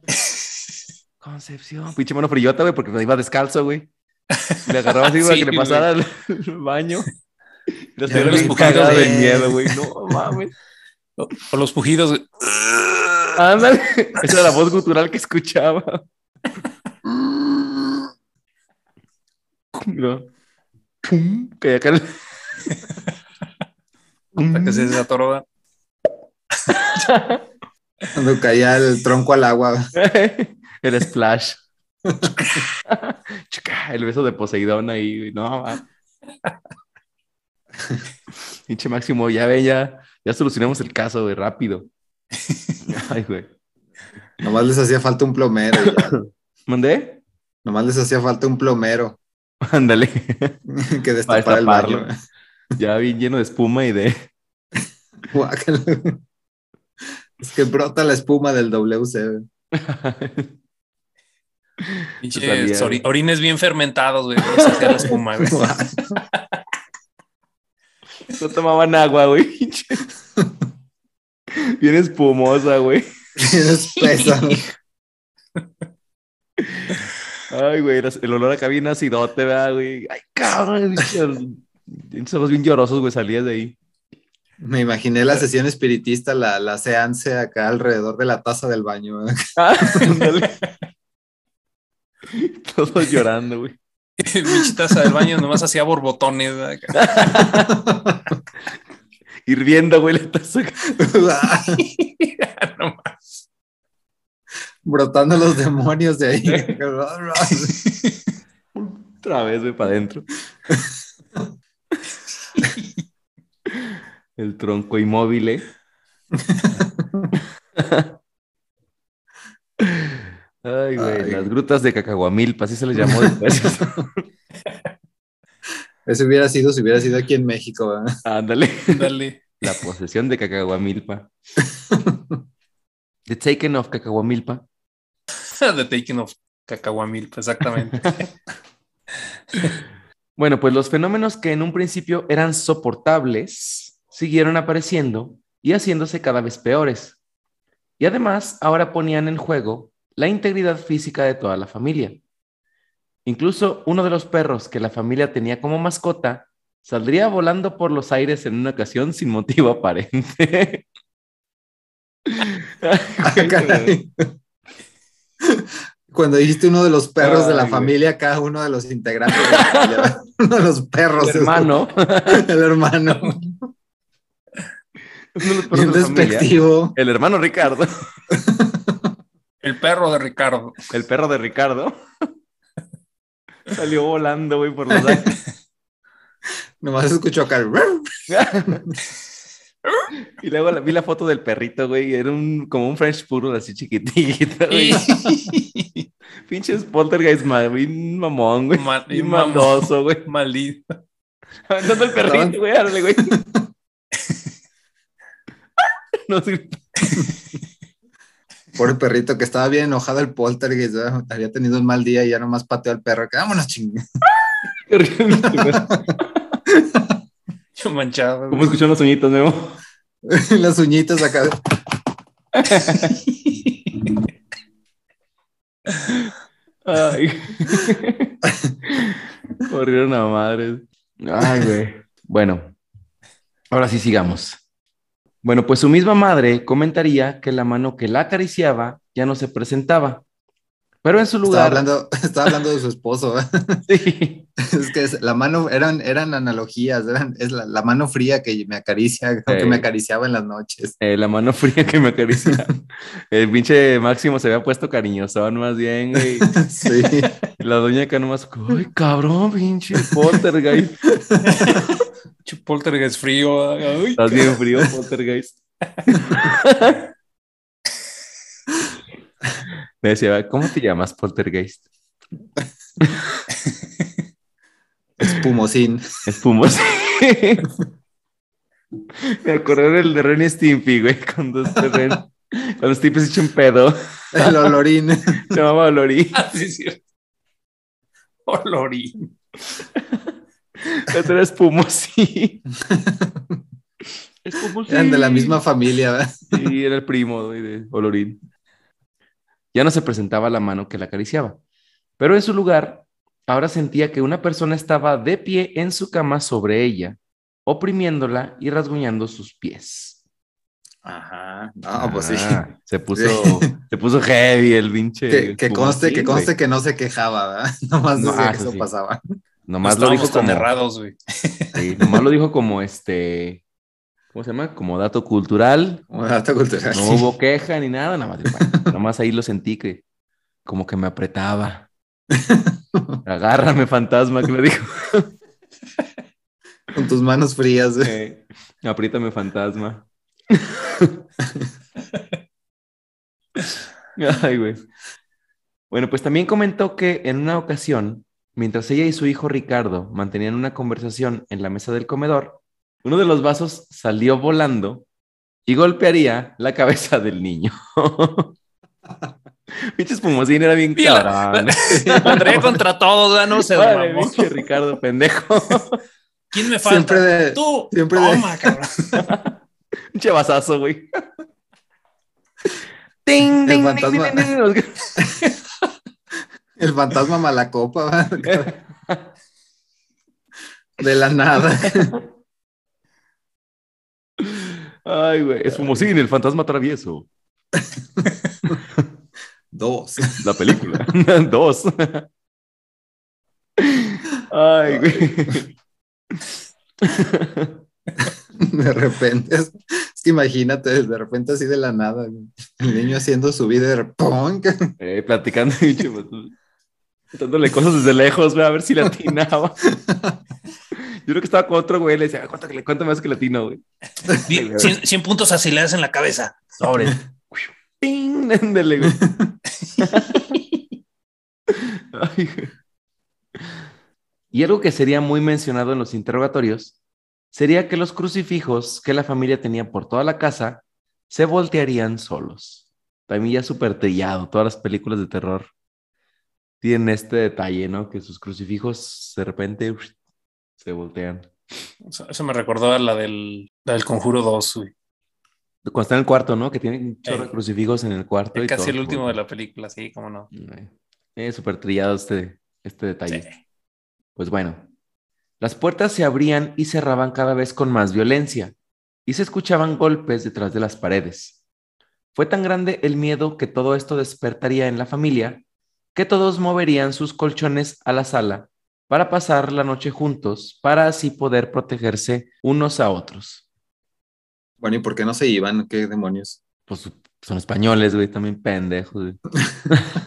Speaker 1: Concepción. Pinche mano frillota, güey, porque iba descalzo, güey. Le agarraba así para
Speaker 3: Sí,
Speaker 1: que le pasara al baño. Los
Speaker 2: Ya
Speaker 3: pujidos
Speaker 2: de-
Speaker 1: miedo, güey. No mames.
Speaker 3: O, o los pujidos, güey.
Speaker 1: Ándale. Esa era la voz gutural que escuchaba. No. Pum, Que acá el-
Speaker 3: Hasta que se desatoró.
Speaker 2: Cuando caía el tronco al agua.
Speaker 1: El splash. Chica, el beso de Poseidón ahí, no, va. Pinche Máximo, ya ve, ya, ya solucionamos el caso, güey, rápido. Ay, güey.
Speaker 2: Nomás les hacía falta un plomero. ya.
Speaker 1: ¿Mandé?
Speaker 2: Nomás les hacía falta un plomero
Speaker 1: Ándale.
Speaker 2: que destapara el baño.
Speaker 1: Ya bien lleno de espuma y de.
Speaker 2: Es que brota la espuma del WC.
Speaker 3: Pinches
Speaker 1: salía,
Speaker 3: ori- orines bien fermentados, güey. por eso hacía la espuma, güey.
Speaker 1: No tomaban agua, güey. Bien espumosa, güey.
Speaker 2: Bien espesa.
Speaker 1: Ay, güey, el olor acá bien acidote, ¿verdad, güey? Ay, cabrón. Ojos bien llorosos, güey, salías de ahí.
Speaker 2: Me imaginé la sesión espiritista, la, la seance acá alrededor de la taza del baño. ¿eh?
Speaker 1: Ah. Todos llorando, güey.
Speaker 3: Pinche taza del baño nomás hacía borbotones.
Speaker 1: Hirviendo, güey, la taza.
Speaker 3: No
Speaker 2: Brotando los demonios de ahí.
Speaker 1: Otra vez, güey, para adentro. El tronco inmóvil. ¿eh? Ay, güey,
Speaker 2: Ay.
Speaker 1: las grutas de Cacahuamilpa, así se les llamó después.
Speaker 2: Ese hubiera sido si hubiera sido aquí en México. ¿verdad?
Speaker 1: Ándale.
Speaker 3: Dale.
Speaker 1: La posesión de Cacahuamilpa. The Taken of Cacahuamilpa.
Speaker 3: The Taking of Cacahuamilpa, exactamente.
Speaker 1: Bueno, pues los fenómenos que en un principio eran soportables siguieron apareciendo y haciéndose cada vez peores. Y además, ahora ponían en juego la integridad física de toda la familia. Incluso uno de los perros que la familia tenía como mascota saldría volando por los aires en una ocasión sin motivo aparente.
Speaker 2: Ah. Cuando dijiste uno de los perros de la
Speaker 1: güey.
Speaker 2: familia, cada uno de los integrantes de la familia, uno de los perros.
Speaker 1: El hermano.
Speaker 2: El hermano.
Speaker 1: uno de los perros
Speaker 2: Bien despectivo.
Speaker 1: El hermano Ricardo.
Speaker 3: El perro de Ricardo.
Speaker 1: El perro de Ricardo. Salió volando, güey, por los aires.
Speaker 2: Nomás escuchó acá.
Speaker 1: Y luego la- vi la foto del perrito, güey. Era un, como un French Poodle así chiquitito, güey. Pinches poltergeist, ma- bien mamón, güey.
Speaker 3: Ma-
Speaker 1: Bien
Speaker 3: mamón.
Speaker 1: maldoso, güey.
Speaker 3: Maldito.
Speaker 1: Aventando el perrito, güey. Árale, güey. No sé.
Speaker 2: Por el perrito que estaba bien enojado el poltergeist, ¿verdad? había tenido un mal día y ya nomás pateó al perro. que, Vámonos.
Speaker 3: Yo manchado.
Speaker 1: ¿Cómo escuchó los uñitos, Memo?
Speaker 2: Las uñitas acá.
Speaker 1: Ay. Corrieron a madres. Ay, güey. Bueno, ahora sí sigamos. Bueno, pues su misma madre comentaría que la mano que la acariciaba ya no se presentaba. Pero en su
Speaker 2: Estaba
Speaker 1: lugar.
Speaker 2: hablando, estaba hablando de su esposo.
Speaker 1: Sí.
Speaker 2: Es que es- la mano eran, eran analogías, eran, es la, la mano fría que me acaricia, que
Speaker 1: Ey.
Speaker 2: me acariciaba en las noches.
Speaker 1: Eh, la mano fría que me acaricia. El pinche Máximo se había puesto cariñosón más bien, güey.
Speaker 2: Sí.
Speaker 1: La doña acá nomás, ay, cabrón, pinche poltergeist.
Speaker 3: Poltergeist frío. Ay,
Speaker 1: Estás bien frío, poltergeist. Me decía, ¿cómo te llamas, poltergeist?
Speaker 2: Espumosín.
Speaker 1: Espumos. Me acordé del de Ren y Stimpy, güey, cuando, este Ren, cuando Stimpy se echó un pedo.
Speaker 2: El olorín.
Speaker 1: Se llamaba Lori.
Speaker 3: Ah, sí, es cierto. Olorín.
Speaker 1: Este era Espumosín. Espumosín.
Speaker 2: Eran de la misma familia, ¿verdad?
Speaker 1: Sí, era el primo de Olorín. Ya no se presentaba la mano que la acariciaba, pero en su lugar, ahora sentía que una persona estaba de pie en su cama sobre ella, oprimiéndola y rasguñando sus pies.
Speaker 2: Ajá. No, pues sí.
Speaker 1: Ah, Se puso, se puso heavy el pinche.
Speaker 2: Que, que conste, que conste que no se quejaba, ¿verdad? Nomás
Speaker 1: No,
Speaker 2: decía
Speaker 1: ah,
Speaker 2: que
Speaker 1: eso
Speaker 2: eso
Speaker 1: sí.
Speaker 2: pasaba.
Speaker 1: Nomás lo dijo
Speaker 3: tan
Speaker 1: como.
Speaker 3: errados, güey.
Speaker 1: sí, nomás lo dijo como este. ¿Cómo se llama? Como dato cultural.
Speaker 2: Como dato cultural.
Speaker 1: No
Speaker 2: sí.
Speaker 1: hubo queja ni nada, nada más. bueno, nomás ahí lo sentí que como que me apretaba. Agárrame, fantasma, que le dijo.
Speaker 2: Con tus manos frías. güey.
Speaker 1: Eh, apriétame, fantasma. Ay, güey. Bueno, pues también comentó que en una ocasión, mientras ella y su hijo Ricardo mantenían una conversación en la mesa del comedor, uno de los vasos salió volando y golpearía la cabeza del niño. Pinche espumosín era bien cabrón.
Speaker 3: Pondré contra todos, no se
Speaker 1: pinche Ricardo, pendejo.
Speaker 3: ¿Quién me falta?
Speaker 2: Siempre de-
Speaker 3: Tú.
Speaker 2: siempre de-
Speaker 3: Toma, cabrón.
Speaker 1: Pinche vasazo, güey. Ting,
Speaker 2: El
Speaker 1: ting,
Speaker 2: fantasma.
Speaker 1: ting, ting, ting, ting.
Speaker 2: El fantasma malacopa. De la nada.
Speaker 1: Ay, güey. Es Fumosín, el fantasma travieso.
Speaker 2: Dos.
Speaker 1: La película. Dos. Ay, güey.
Speaker 2: De repente. Es, es que imagínate, de repente así de la nada. El niño haciendo su vida de.
Speaker 1: Eh, platicando, vato. Dándole cosas desde lejos, güey, a ver si le atinaba. Yo creo que estaba con otro güey, le decía, cuéntame, cuéntame más que latino, güey.
Speaker 4: 100, 100 puntos acelerados en la cabeza. Sobre.
Speaker 1: ¡Ping! Ándale, güey. Ay, güey. Y algo que sería muy mencionado en los interrogatorios sería que los crucifijos que la familia tenía por toda la casa se voltearían solos. También ya súper trillado, todas las películas de terror tienen este detalle, ¿no? Que sus crucifijos de repente se voltean.
Speaker 3: Eso, eso me recordó a la del, la del Conjuro 2, güey.
Speaker 1: Cuando está en el cuarto, ¿no? Que tienen chorro de
Speaker 3: Eh,
Speaker 1: crucifijos en el cuarto. y
Speaker 3: Casi el último de la película, sí, cómo no.
Speaker 1: Es súper trillado este, este detalle.
Speaker 3: Sí.
Speaker 1: Pues bueno, las puertas se abrían y cerraban cada vez con más violencia y se escuchaban golpes detrás de las paredes. Fue tan grande el miedo que todo esto despertaría en la familia que todos moverían sus colchones a la sala para pasar la noche juntos para así poder protegerse unos a otros.
Speaker 2: Bueno, ¿y por qué no se iban? ¿Qué demonios?
Speaker 1: Pues son españoles, güey, también pendejos. güey.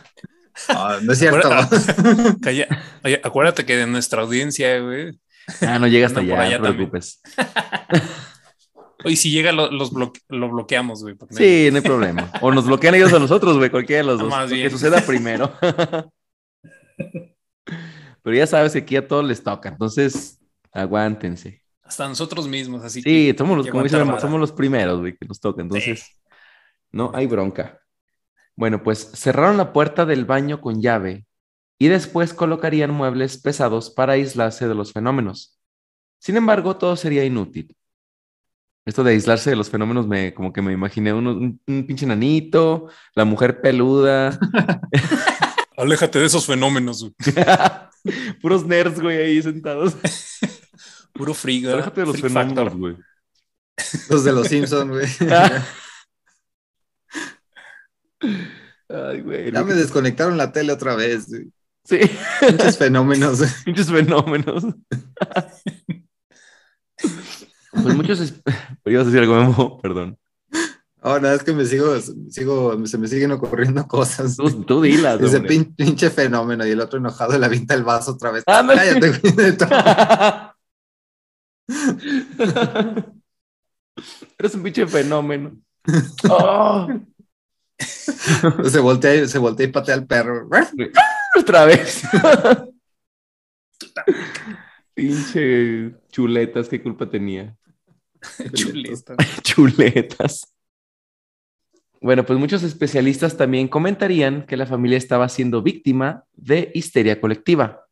Speaker 2: Ah, no es cierto.
Speaker 3: Ahora- Calla. Oye, acuérdate que de nuestra audiencia, güey.
Speaker 1: Ah, no llega hasta
Speaker 3: Andan
Speaker 1: allá, no te
Speaker 3: también.
Speaker 1: preocupes.
Speaker 3: Oye, si llega, lo, los bloque- lo bloqueamos, güey. no-
Speaker 1: Sí, no hay problema. O nos bloquean ellos a nosotros, güey, cualquiera de los dos.
Speaker 3: más
Speaker 1: Lo que
Speaker 3: bien.
Speaker 1: suceda primero. Pero ya sabes que aquí a todos les toca, entonces aguántense.
Speaker 3: Hasta nosotros mismos, así
Speaker 1: Sí,
Speaker 3: que.
Speaker 1: somos los,
Speaker 3: que
Speaker 1: como dicen, somos los primeros, güey, que nos toca, entonces no hay bronca. Bueno, pues cerraron la puerta del baño con llave y después colocarían muebles pesados para aislarse de los fenómenos. Sin embargo, todo sería inútil. Esto de aislarse de los fenómenos, me, como que me imaginé uno- un, un pinche nanito, la mujer peluda,
Speaker 3: Aléjate de esos fenómenos, güey.
Speaker 1: puros nerds, güey, ahí sentados.
Speaker 3: Puro frigo.
Speaker 1: Aléjate de los
Speaker 3: freak
Speaker 1: fenómenos,
Speaker 3: factor.
Speaker 1: güey.
Speaker 2: Los de los Simpsons, güey.
Speaker 1: Ay, güey.
Speaker 2: Ya me
Speaker 1: que-
Speaker 2: desconectaron la tele otra vez. güey.
Speaker 1: Sí,
Speaker 2: Muchos fenómenos.
Speaker 1: pinches fenómenos. Pues muchos. es- Pero ibas a decir algo, Memo, perdón.
Speaker 2: Ahora es que me sigo, sigo, se me siguen ocurriendo cosas.
Speaker 1: Tú, tú dilas.
Speaker 2: Ese pin- pinche fenómeno y el otro enojado le avienta el vaso otra vez.
Speaker 1: Ándale.
Speaker 2: Cállate.
Speaker 1: Eres un pinche fenómeno. Oh,
Speaker 2: Se voltea, se voltea y patea al perro.
Speaker 1: otra vez. pinche chuletas, qué culpa tenía.
Speaker 3: Chuleta.
Speaker 1: Chuletas. Bueno, pues muchos especialistas también comentarían que la familia estaba siendo víctima de histeria colectiva,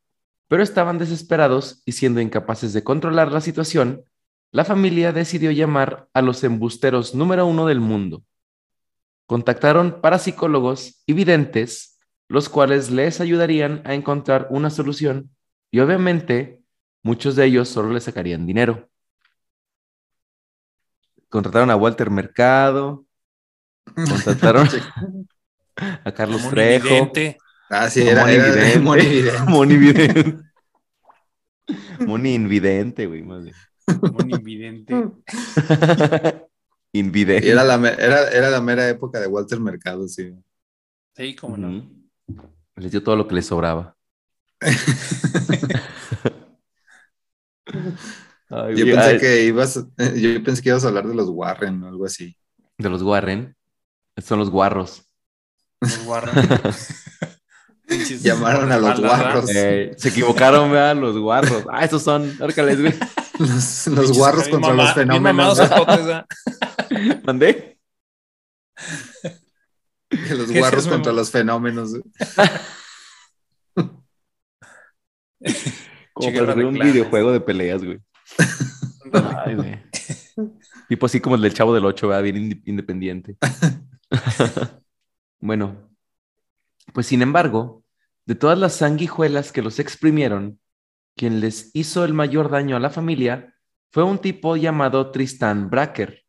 Speaker 1: pero estaban desesperados y siendo incapaces de controlar la situación, la familia decidió llamar a los embusteros número uno del mundo. Contactaron parapsicólogos y videntes, los cuales les ayudarían a encontrar una solución y obviamente muchos de ellos solo les sacarían dinero. Contrataron a Walter Mercado, contrataron a Carlos Trejo.
Speaker 2: Ah, sí, era, era
Speaker 1: Monividente.
Speaker 2: monividente.
Speaker 1: Monividente. Moni invidente, güey, más bien.
Speaker 3: como un invidente.
Speaker 1: Invidente.
Speaker 2: Era la, era, era la mera época de Walter Mercado, sí.
Speaker 3: Sí, cómo no.
Speaker 1: Ujú. Les dio todo lo que les sobraba. Ay,
Speaker 2: Yo pensé que ibas, yo pensé que ibas a hablar de los Warren o algo así.
Speaker 1: De los Warren. Estos son los guarros.
Speaker 3: Los. Pinches
Speaker 2: Llamaron a los guarros.
Speaker 1: Eh, se equivocaron, vean, los guarros. Ah, esos son. Árcales, güey.
Speaker 2: Los, los guarros contra
Speaker 3: mamá-
Speaker 2: los fenómenos.
Speaker 1: ¿Mandé?
Speaker 2: los
Speaker 3: ¿Qué
Speaker 2: guarros
Speaker 3: es
Speaker 2: contra los fenómenos.
Speaker 1: Como
Speaker 3: Chica,
Speaker 1: para hacer un videojuego de peleas, güey. Ay, güey. Tipo así como el del Chavo del Ocho, ¿verdad? Bien inde- independiente. bueno, pues sin embargo, de todas las sanguijuelas que los exprimieron, quien les hizo el mayor daño a la familia fue un tipo llamado Tristan Bracker,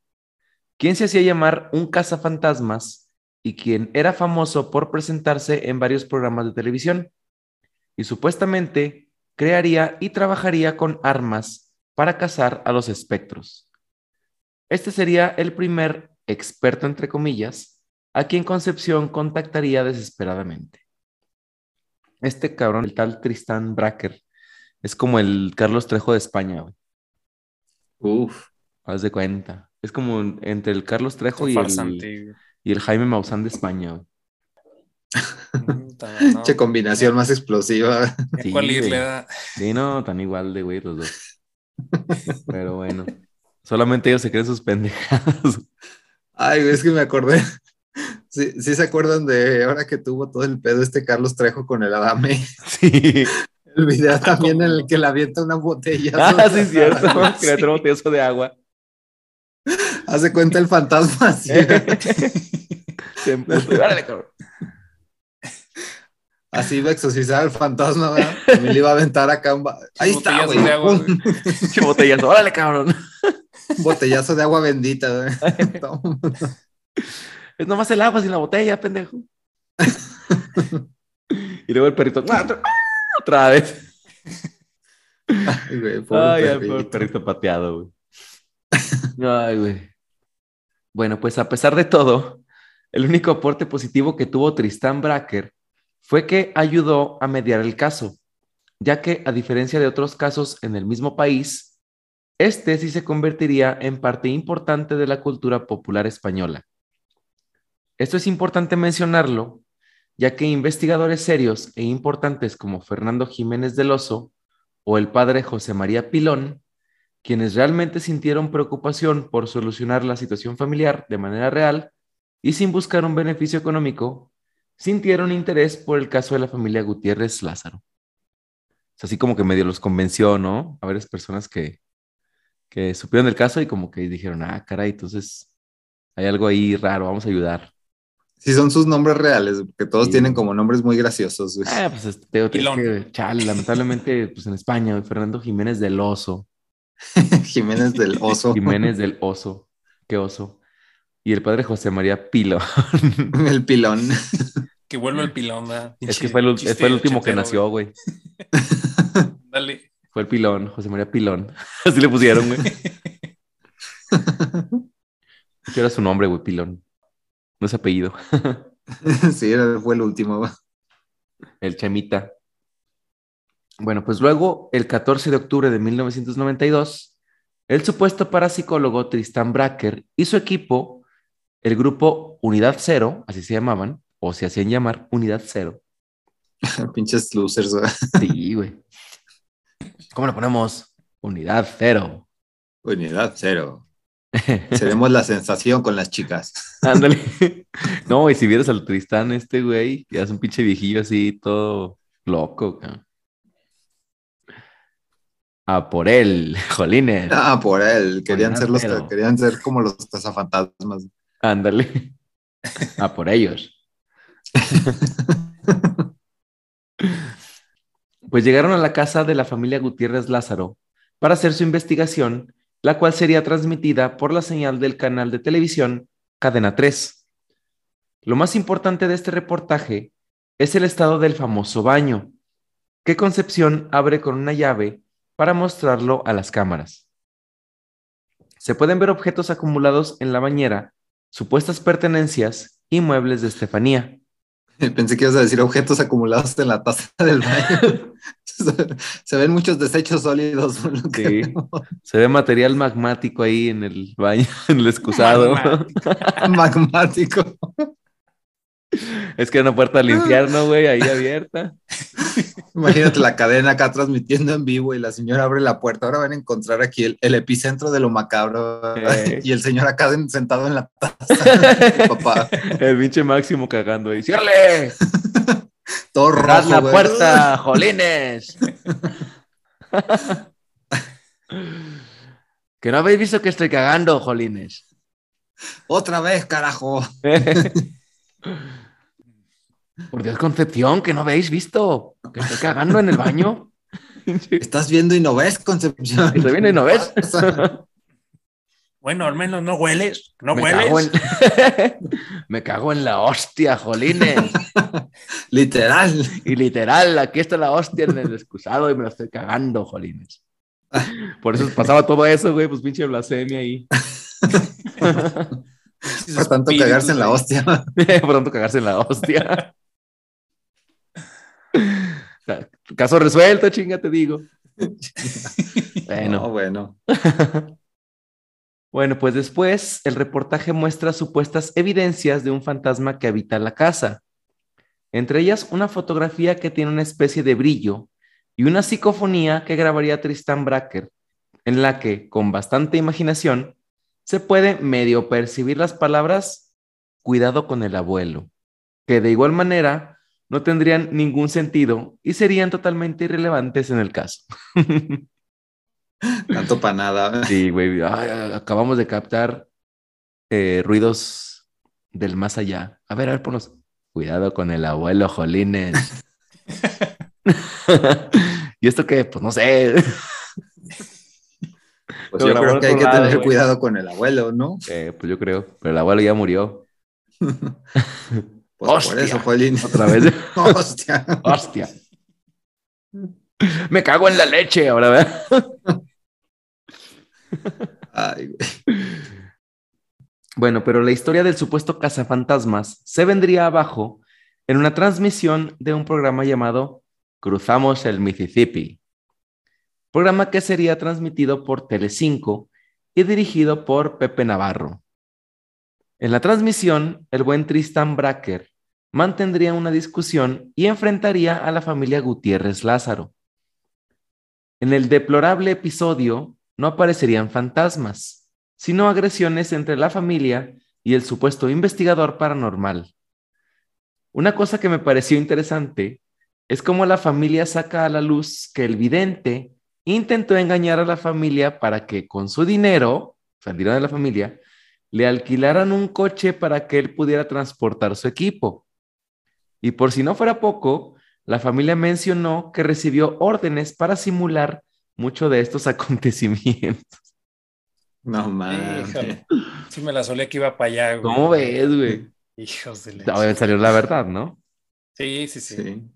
Speaker 1: quien se hacía llamar un cazafantasmas y quien era famoso por presentarse en varios programas de televisión. Y supuestamente crearía y trabajaría con armas para cazar a los espectros. Este sería el primer experto, entre comillas, a quien Concepción contactaría desesperadamente. Este cabrón, el tal Tristán Bracker, es como el Carlos Trejo de España, güey.
Speaker 2: Uf.
Speaker 1: Haz de cuenta. Es como entre el Carlos Trejo y el, y el Jaime Maussan de España, güey.
Speaker 3: No.
Speaker 2: Che combinación más explosiva.
Speaker 1: Sí,
Speaker 3: ¿Cuál
Speaker 1: güey.
Speaker 3: le da?
Speaker 1: Sí, no, tan igual de güey los dos. Pero bueno, solamente ellos se creen sus pendejadas.
Speaker 2: Ay, es que me acordé. Sí, sí se acuerdan de ahora que tuvo todo el pedo este Carlos Trejo con el Adame.
Speaker 1: Sí.
Speaker 2: El video también en el que le avienta una botella.
Speaker 1: Ah, sí, es cierto. Que le trae un botellazo de agua.
Speaker 2: Hace cuenta el fantasma.
Speaker 1: Se emputó. Cabrón.
Speaker 2: Así iba a exorcizar al fantasma, ¿verdad? También le iba a aventar acá un... Ahí está,
Speaker 3: Botellazo
Speaker 2: güey.
Speaker 3: de agua,
Speaker 2: Un
Speaker 1: Pinche botellazo. Órale, cabrón.
Speaker 2: botellazo de agua bendita, güey.
Speaker 1: Es nomás el agua sin la botella, pendejo. y luego el perrito. "Ah, otra- ah, Otra vez.
Speaker 2: Ay, güey, pobre
Speaker 1: Ay,
Speaker 2: perrito.
Speaker 1: pobre perrito pateado, güey. Ay, güey. Bueno, pues a pesar de todo, el único aporte positivo que tuvo Tristán Bracker fue que ayudó a mediar el caso, ya que a diferencia de otros casos en el mismo país, este sí se convertiría en parte importante de la cultura popular española. Esto es importante mencionarlo, ya que investigadores serios e importantes como Fernando Jiménez del Oso o el padre José María Pilón, quienes realmente sintieron preocupación por solucionar la situación familiar de manera real y sin buscar un beneficio económico, sintieron interés por el caso de la familia Gutiérrez Lázaro. Es así como que medio los convenció, ¿no? A varias personas que, que supieron del caso y como que dijeron, ah, caray, entonces hay algo ahí raro, vamos a ayudar.
Speaker 2: Sí, son sus nombres reales, que todos
Speaker 1: Sí.
Speaker 2: tienen como nombres muy graciosos, güey.
Speaker 1: Ah, pues este, te digo, es
Speaker 3: Pilón.
Speaker 1: que, chale, lamentablemente, pues en España, güey, Fernando Jiménez del Oso.
Speaker 2: Jiménez del Oso.
Speaker 1: Jiménez del Oso. Qué oso. Y el padre José María Pilo.
Speaker 2: El pilón.
Speaker 3: Que vuelva el pilón, ¿verdad?
Speaker 1: es que fue el,
Speaker 3: Chiste
Speaker 1: fue el último que nació, güey.
Speaker 3: Dale.
Speaker 1: Fue el Pilón, José María Pilón. Así le pusieron, güey. ¿Qué era su nombre, güey? Pilón. No es apellido.
Speaker 2: Sí, era- fue el último. güey.
Speaker 1: El Chemita. Bueno, pues luego, el 14 de octubre de 1992, el supuesto parapsicólogo Tristán Bracker y su equipo, el grupo Unidad Cero, así se llamaban, o se hacían llamar Unidad Cero.
Speaker 2: Pinches losers, güey.
Speaker 1: Sí, güey. ¿Cómo le ponemos? Unidad Cero.
Speaker 2: Unidad cero. Seremos la sensación con las chicas.
Speaker 1: Ándale. No, y si vieras al Tristán, este güey, ya es un pinche viejillo así, todo loco. cabrón. A por él, jolines.
Speaker 2: Ah, por él. Querían
Speaker 1: Unidad
Speaker 2: ser los
Speaker 1: cero.
Speaker 2: querían ser como los cazafantasmas.
Speaker 1: Ándale. A por ellos. Pues llegaron a la casa de la familia Gutiérrez Lázaro para hacer su investigación, la cual sería transmitida por la señal del canal de televisión Cadena 3. Lo más importante de este reportaje es el estado del famoso baño, que Concepción abre con una llave para mostrarlo a las cámaras. Se pueden ver objetos acumulados en la bañera, supuestas pertenencias y muebles de Estefanía.
Speaker 2: Pensé que ibas a decir objetos acumulados en la taza del baño. Se ven muchos desechos sólidos. por lo que
Speaker 1: Sí. Se ve material magmático ahí en el baño, en el excusado.
Speaker 2: Magmático.
Speaker 1: Es que una puerta al infierno, güey, ahí abierta.
Speaker 2: Imagínate la cadena acá transmitiendo en vivo y la señora abre la puerta. Ahora van a encontrar aquí el, el epicentro de lo macabro.
Speaker 1: Eh.
Speaker 2: Y el señor acá en- sentado en la taza. Papá,
Speaker 1: El pinche máximo cagando ahí. ¡Ciérrale!
Speaker 2: todo
Speaker 1: ¡Cerrad
Speaker 2: rojo.
Speaker 1: la puerta, jolines! que no habéis visto que estoy cagando, jolines.
Speaker 2: Otra vez, carajo.
Speaker 1: Por Dios, Concepción, que no habéis visto que estoy cagando en el baño.
Speaker 2: Estás viendo y no ves, Concepción.
Speaker 1: Estoy viendo y no ves.
Speaker 4: Bueno, al menos no hueles, no
Speaker 1: Me
Speaker 4: hueles.
Speaker 1: cago, en... Me cago en la hostia, jolines.
Speaker 2: Literal.
Speaker 1: Y literal, aquí está la hostia en el excusado y me la estoy cagando, jolines. Por eso pasaba todo eso, güey, pues pinche blasfemia ahí.
Speaker 2: Por tanto, cagarse en la hostia.
Speaker 1: Por tanto, cagarse en la hostia. Caso resuelto, chinga, te digo. bueno.
Speaker 2: No, bueno.
Speaker 1: Bueno, pues después el reportaje muestra supuestas evidencias de un fantasma que habita la casa. Entre ellas una fotografía que tiene una especie de brillo y una psicofonía que grabaría Tristan Bracker, en la que, con bastante imaginación, se puede medio percibir las palabras cuidado con el abuelo, que de igual manera no tendrían ningún sentido y serían totalmente irrelevantes en el caso.
Speaker 2: Tanto para nada.
Speaker 1: Sí, güey. acabamos de captar eh, ruidos del más allá. A ver, a ver, ponos. Cuidado con el abuelo, Jolines. ¿Y esto qué? Pues no sé.
Speaker 2: Pues yo creo que hay que
Speaker 1: lado,
Speaker 2: tener
Speaker 1: güey.
Speaker 2: cuidado con el abuelo, ¿no?
Speaker 1: Eh, pues yo creo. Pero el abuelo ya murió.
Speaker 2: Pues
Speaker 1: Hostia.
Speaker 2: por eso, Jolín.
Speaker 1: Otra vez.
Speaker 2: Hostia.
Speaker 1: Hostia. Me cago en la leche ahora, ¿verdad?
Speaker 2: Ay, güey.
Speaker 1: Bueno, pero la historia del supuesto cazafantasmas se vendría abajo en una transmisión de un programa llamado Cruzamos el Mississippi, programa que sería transmitido por Telecinco y dirigido por Pepe Navarro. En la transmisión, el buen Tristan Bracker mantendría una discusión y enfrentaría a la familia Gutiérrez Lázaro. En el deplorable episodio no aparecerían fantasmas, sino agresiones entre la familia y el supuesto investigador paranormal. Una cosa que me pareció interesante es cómo la familia saca a la luz que el vidente intentó engañar a la familia para que con su dinero, o sea, el dinero de la familia, le alquilaran un coche para que él pudiera transportar su equipo. Y por si no fuera poco, la familia mencionó que recibió órdenes para simular mucho de estos acontecimientos.
Speaker 2: No mames.
Speaker 3: Sí me la solía que iba para allá, güey.
Speaker 1: ¿Cómo ves, güey?
Speaker 3: Hijos de la...
Speaker 1: Obviamente salió la verdad, ¿no?
Speaker 3: Sí, sí, sí.
Speaker 2: Sí.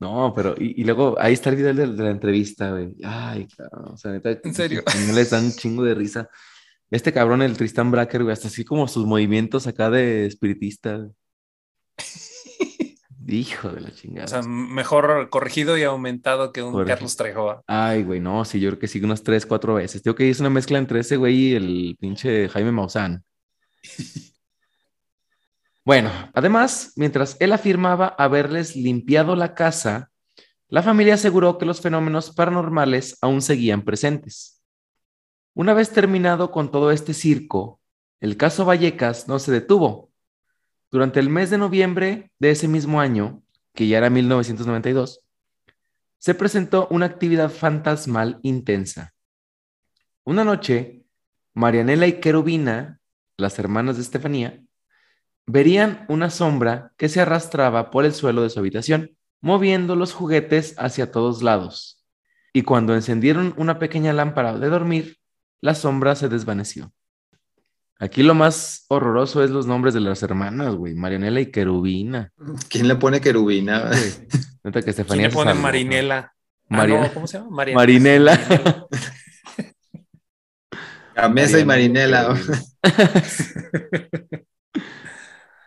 Speaker 1: No, pero y, y luego ahí está el video de, de la entrevista, güey. Ay, cabrón. O sea, neta,
Speaker 3: ¿En serio?
Speaker 1: No les dan un chingo de risa. Este cabrón, el Tristan Bracker, güey, hasta así como sus movimientos acá de espiritista. güey. Hijo de la chingada.
Speaker 3: O sea, mejor corregido y aumentado que un. Carlos Trejoa.
Speaker 1: Ay, güey, no, sí, yo creo que sí, unas tres, cuatro veces. Tengo que es una mezcla entre ese güey y el pinche Jaime Maussan. Bueno, además, mientras él afirmaba haberles limpiado la casa, la familia aseguró que los fenómenos paranormales aún seguían presentes. Una vez terminado con todo este circo, el caso Vallecas no se detuvo. Durante el mes de noviembre de ese mismo año, que ya era 1992, se presentó una actividad fantasmal intensa. Una noche, Marianela y Querubina, las hermanas de Estefanía, verían una sombra que se arrastraba por el suelo de su habitación, moviendo los juguetes hacia todos lados. Y cuando encendieron una pequeña lámpara de dormir, la sombra se desvaneció. Aquí lo más horroroso es los nombres de las hermanas, güey, Marianela y Querubina.
Speaker 2: ¿Quién le pone querubina?
Speaker 1: Neta que
Speaker 3: ¿Quién
Speaker 1: Estefanía
Speaker 3: le
Speaker 1: se
Speaker 3: pone Marinela? Ah, no, ¿Cómo se llama?
Speaker 1: Marinela.
Speaker 2: A mesa y marinela.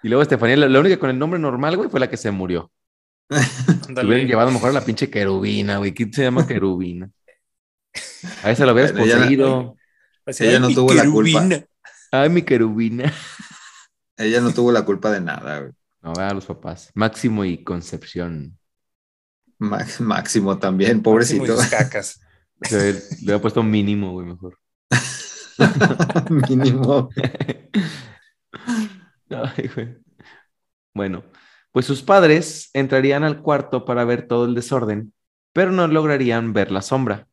Speaker 1: Y luego Estefanía, la, la única con el nombre normal, güey, fue la que se murió.
Speaker 3: Ándale.
Speaker 1: hubieran llevado mejor a la pinche querubina, güey. ¿Quién se llama querubina? A esa lo hubieras
Speaker 2: Bueno, la-
Speaker 1: poseído.
Speaker 3: Así,
Speaker 2: Ella
Speaker 3: ay,
Speaker 2: no
Speaker 3: mi
Speaker 2: tuvo la culpa.
Speaker 3: querubina.
Speaker 1: Ay, mi querubina.
Speaker 2: Ella no tuvo la culpa de nada, güey.
Speaker 1: No, a los papás. Máximo y Concepción.
Speaker 2: Ma- Máximo también,
Speaker 3: Máximo y
Speaker 2: pobrecito.
Speaker 3: sus cacas.
Speaker 1: O sea, le había puesto mínimo, güey, mejor.
Speaker 2: Mínimo.
Speaker 1: Bueno, pues sus padres entrarían al cuarto para ver todo el desorden, pero no lograrían ver la sombra.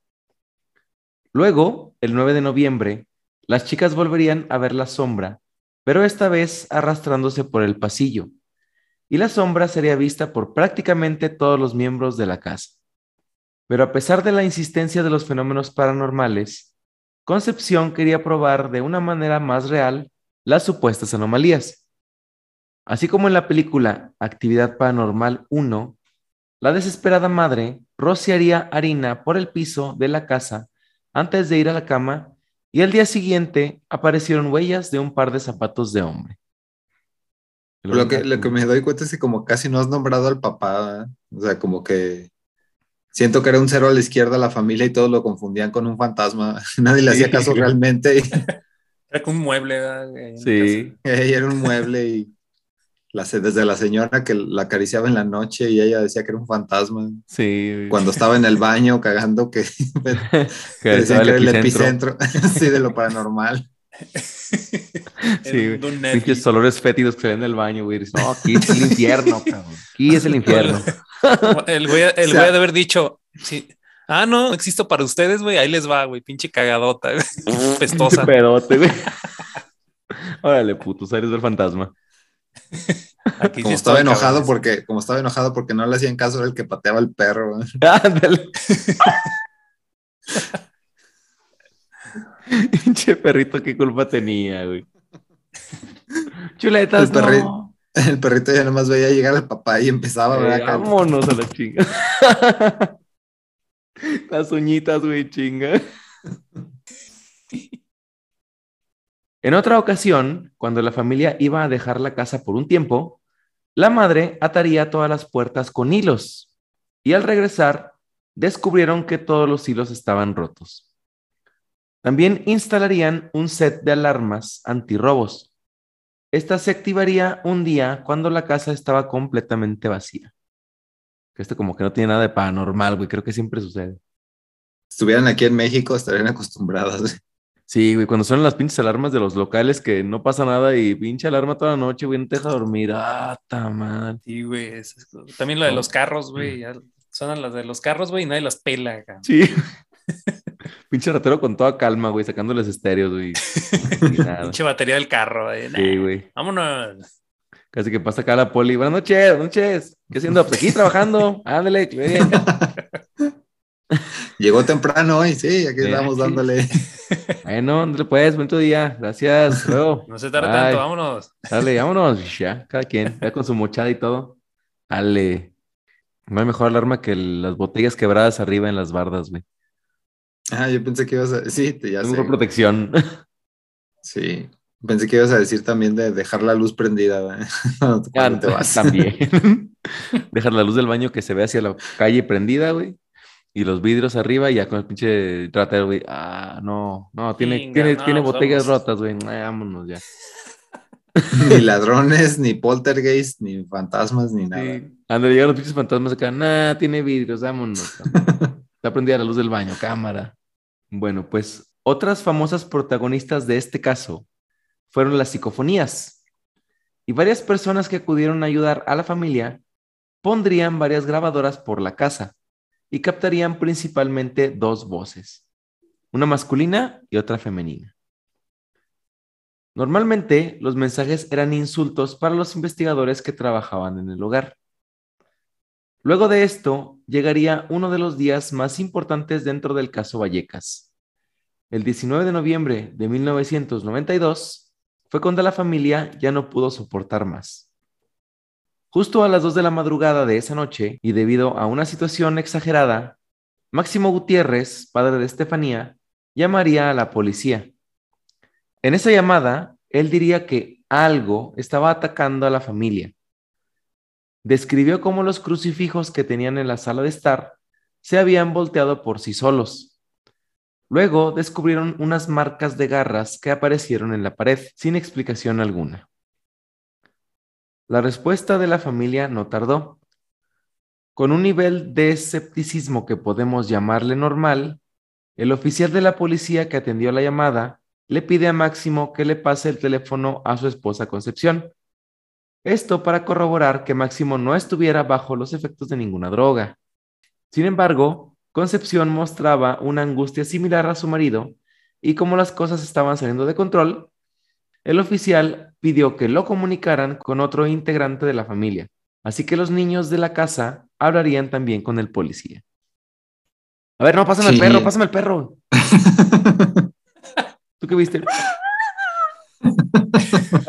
Speaker 1: Luego, el 9 de noviembre, las chicas volverían a ver la sombra, pero esta vez arrastrándose por el pasillo, y la sombra sería vista por prácticamente todos los miembros de la casa. Pero a pesar de la insistencia de los fenómenos paranormales, Concepción quería probar de una manera más real las supuestas anomalías. Así como en la película Actividad Paranormal 1, la desesperada madre rociaría harina por el piso de la casa antes de ir a la cama y al día siguiente aparecieron huellas de un par de zapatos de hombre.
Speaker 2: Lo que, lo que me doy cuenta es que como casi no has nombrado al papá, ¿eh? o sea, como que Siento que era un cero a la izquierda la familia y todos lo confundían con un fantasma. Nadie le hacía caso realmente. y-
Speaker 3: Era como un mueble. en
Speaker 1: Sí,
Speaker 2: era un mueble y la, se- desde la señora que la acariciaba en la noche y ella decía que era un fantasma.
Speaker 1: sí. güey.
Speaker 2: Cuando estaba en el baño cagando que,
Speaker 1: que
Speaker 2: que era el epicentro, sí, de lo paranormal.
Speaker 1: Sí. Pinches olores fétidos que salen del baño, güey. No, aquí es el infierno, cabrón. Aquí es el infierno.
Speaker 3: El güey, el
Speaker 2: O sea-
Speaker 3: güey de haber dicho, sí. Ah, no, existo para ustedes, güey. Ahí les va, güey. Pinche cagadota, güey. pestosa.
Speaker 1: Pedote, güey. Órale, putos, eres el fantasma.
Speaker 3: Aquí
Speaker 2: Como estaba enojado porque, como estaba enojado porque no le hacían caso, era el que pateaba el perro.
Speaker 1: Ándale. Pinche perrito, qué culpa tenía, güey. Chuletas,
Speaker 2: El perri-
Speaker 1: no.
Speaker 2: El perrito ya nomás veía llegar al papá y empezaba, ¿verdad?
Speaker 1: vámonos a la chinga. Las uñitas, güey, chinga. En otra ocasión, cuando la familia iba a dejar la casa por un tiempo, la madre ataría todas las puertas con hilos y al regresar descubrieron que todos los hilos estaban rotos. También instalarían un set de alarmas antirrobos. Esta se activaría un día cuando la casa estaba completamente vacía. Esto como que no tiene nada de paranormal, güey. Creo que siempre sucede.
Speaker 2: Estuvieran aquí en México, estarían acostumbradas.
Speaker 1: Sí, güey, cuando suenan las pinches alarmas de los locales que no pasa nada y pinche alarma toda la noche, güey, no te deja dormir. Ah, ta mal.
Speaker 3: Sí, güey. es- es- También lo de los carros, güey. ya Suenan las de los carros, güey, y nadie las pela.
Speaker 1: Sí. pinche ratero con toda calma, güey, sacándoles estéreos, güey.
Speaker 3: Pinche batería del carro, güey.
Speaker 1: Sí, güey.
Speaker 3: Vámonos.
Speaker 1: Casi que pasa acá la poli. Buenas noches, buenas noches. ¿Qué haciendo? Pues aquí trabajando. Ándale, güey.
Speaker 2: Llegó temprano hoy, sí, aquí estamos dándole.
Speaker 1: Bueno, ándale pues, bonito día. Gracias. Luego.
Speaker 3: No se tarde
Speaker 1: Bye.
Speaker 3: tanto, vámonos.
Speaker 1: Dale, vámonos. Ya, cada quien. Ya con su mochada y todo. Dale. No hay mejor alarma que las botellas quebradas arriba en las bardas, güey.
Speaker 2: Ah, yo pensé que ibas a. Sí, te- ya
Speaker 1: Es
Speaker 2: sé.
Speaker 1: mejor protección.
Speaker 2: Sí. Pensé que ibas a decir también de dejar la luz prendida
Speaker 1: Ya,
Speaker 2: te vas.
Speaker 1: también. Dejar la luz del baño que se ve hacia la calle prendida, güey. Y los vidrios arriba y ya con el pinche ratero, güey. Ah, no, no, tiene, tiene,
Speaker 3: no,
Speaker 1: tiene
Speaker 3: pues
Speaker 1: botellas
Speaker 3: vamos.
Speaker 1: rotas, güey. Ay, vámonos ya.
Speaker 2: ni ladrones, ni poltergeist, ni fantasmas, ni nada.
Speaker 1: Sí. Ando llegan los pinches fantasmas acá. Nah, tiene vidrios, vámonos. Está prendida la luz del baño, cámara. Bueno, pues otras famosas protagonistas de este caso fueron las psicofonías. Y varias personas que acudieron a ayudar a la familia pondrían varias grabadoras por la casa y captarían principalmente dos voces, una masculina y otra femenina. Normalmente los mensajes eran insultos para los investigadores que trabajaban en el hogar. Luego de esto, llegaría uno de los días más importantes dentro del caso Vallecas. El 19 de noviembre de 1992 fue cuando la familia ya no pudo soportar más. Justo a las 2 de la madrugada de esa noche, y debido a una situación exagerada, Máximo Gutiérrez, padre de Estefanía, llamaría a la policía. En esa llamada, él diría que algo estaba atacando a la familia. Describió cómo los crucifijos que tenían en la sala de estar se habían volteado por sí solos. Luego descubrieron unas marcas de garras que aparecieron en la pared sin explicación alguna. La respuesta de la familia no tardó. Con un nivel de escepticismo que podemos llamarle normal, el oficial de la policía que atendió la llamada le pide a Máximo que le pase el teléfono a su esposa Concepción. Esto para corroborar que Máximo no estuviera bajo los efectos de ninguna droga. Sin embargo, Concepción mostraba una angustia similar a su marido y como las cosas estaban saliendo de control, el oficial pidió que lo comunicaran con otro integrante de la familia, así que los niños de la casa hablarían también con el policía. A ver, no, pásame el
Speaker 2: Sí.
Speaker 1: perro, pásame el perro. ¿Tú qué viste?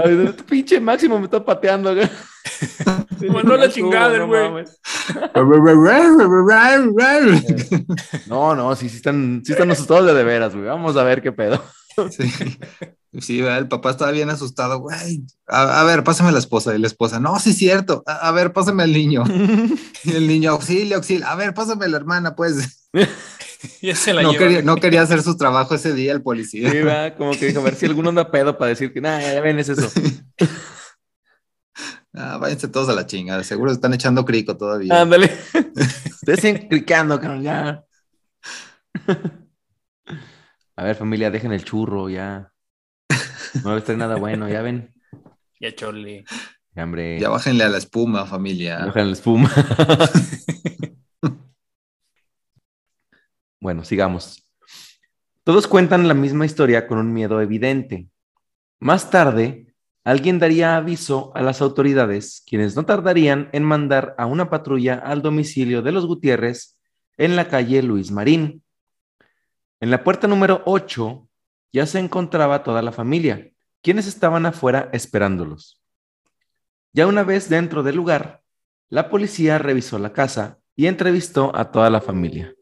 Speaker 1: Ay, tu pinche Máximo me está pateando. güey.
Speaker 3: Mandó la chingada el güey.
Speaker 1: No, no, sí, sí están, sí están asustados de de veras, güey. Vamos a ver qué pedo.
Speaker 2: Sí. Sí, ¿verdad? el papá estaba bien asustado, güey. A, a ver, pásame la esposa. Y la esposa, no, sí es cierto. A, a ver, pásame al niño. Y el niño, auxilio, auxilio. A ver, pásame a la hermana, pues.
Speaker 3: Ya se la
Speaker 2: No
Speaker 3: lleva.
Speaker 2: quería, no quería hacer su trabajo ese día el policía.
Speaker 1: Sí, ¿verdad? Como que dijo, a ver si alguno anda pedo para decir que, nada, ya ven, es eso.
Speaker 2: Ah, váyanse todos a la chingada. Seguro están echando crico todavía.
Speaker 1: Ándale. Ustedes siguen clicando, cabrón, ya. A ver, familia, dejen el churro, ya. No les trae nada bueno, ya ven.
Speaker 3: Ya chole.
Speaker 1: Ya, hombre.
Speaker 2: Ya bájenle a la espuma, familia.
Speaker 1: Dejan la espuma. bueno, sigamos. Todos cuentan la misma historia con un miedo evidente. Más tarde, alguien daría aviso a las autoridades, quienes no tardarían en mandar a una patrulla al domicilio de los Gutiérrez en la calle Luis Marín. En la puerta número 8 ya se encontraba toda la familia, quienes estaban afuera esperándolos. Ya una vez dentro del lugar, la policía revisó la casa y entrevistó a toda la familia.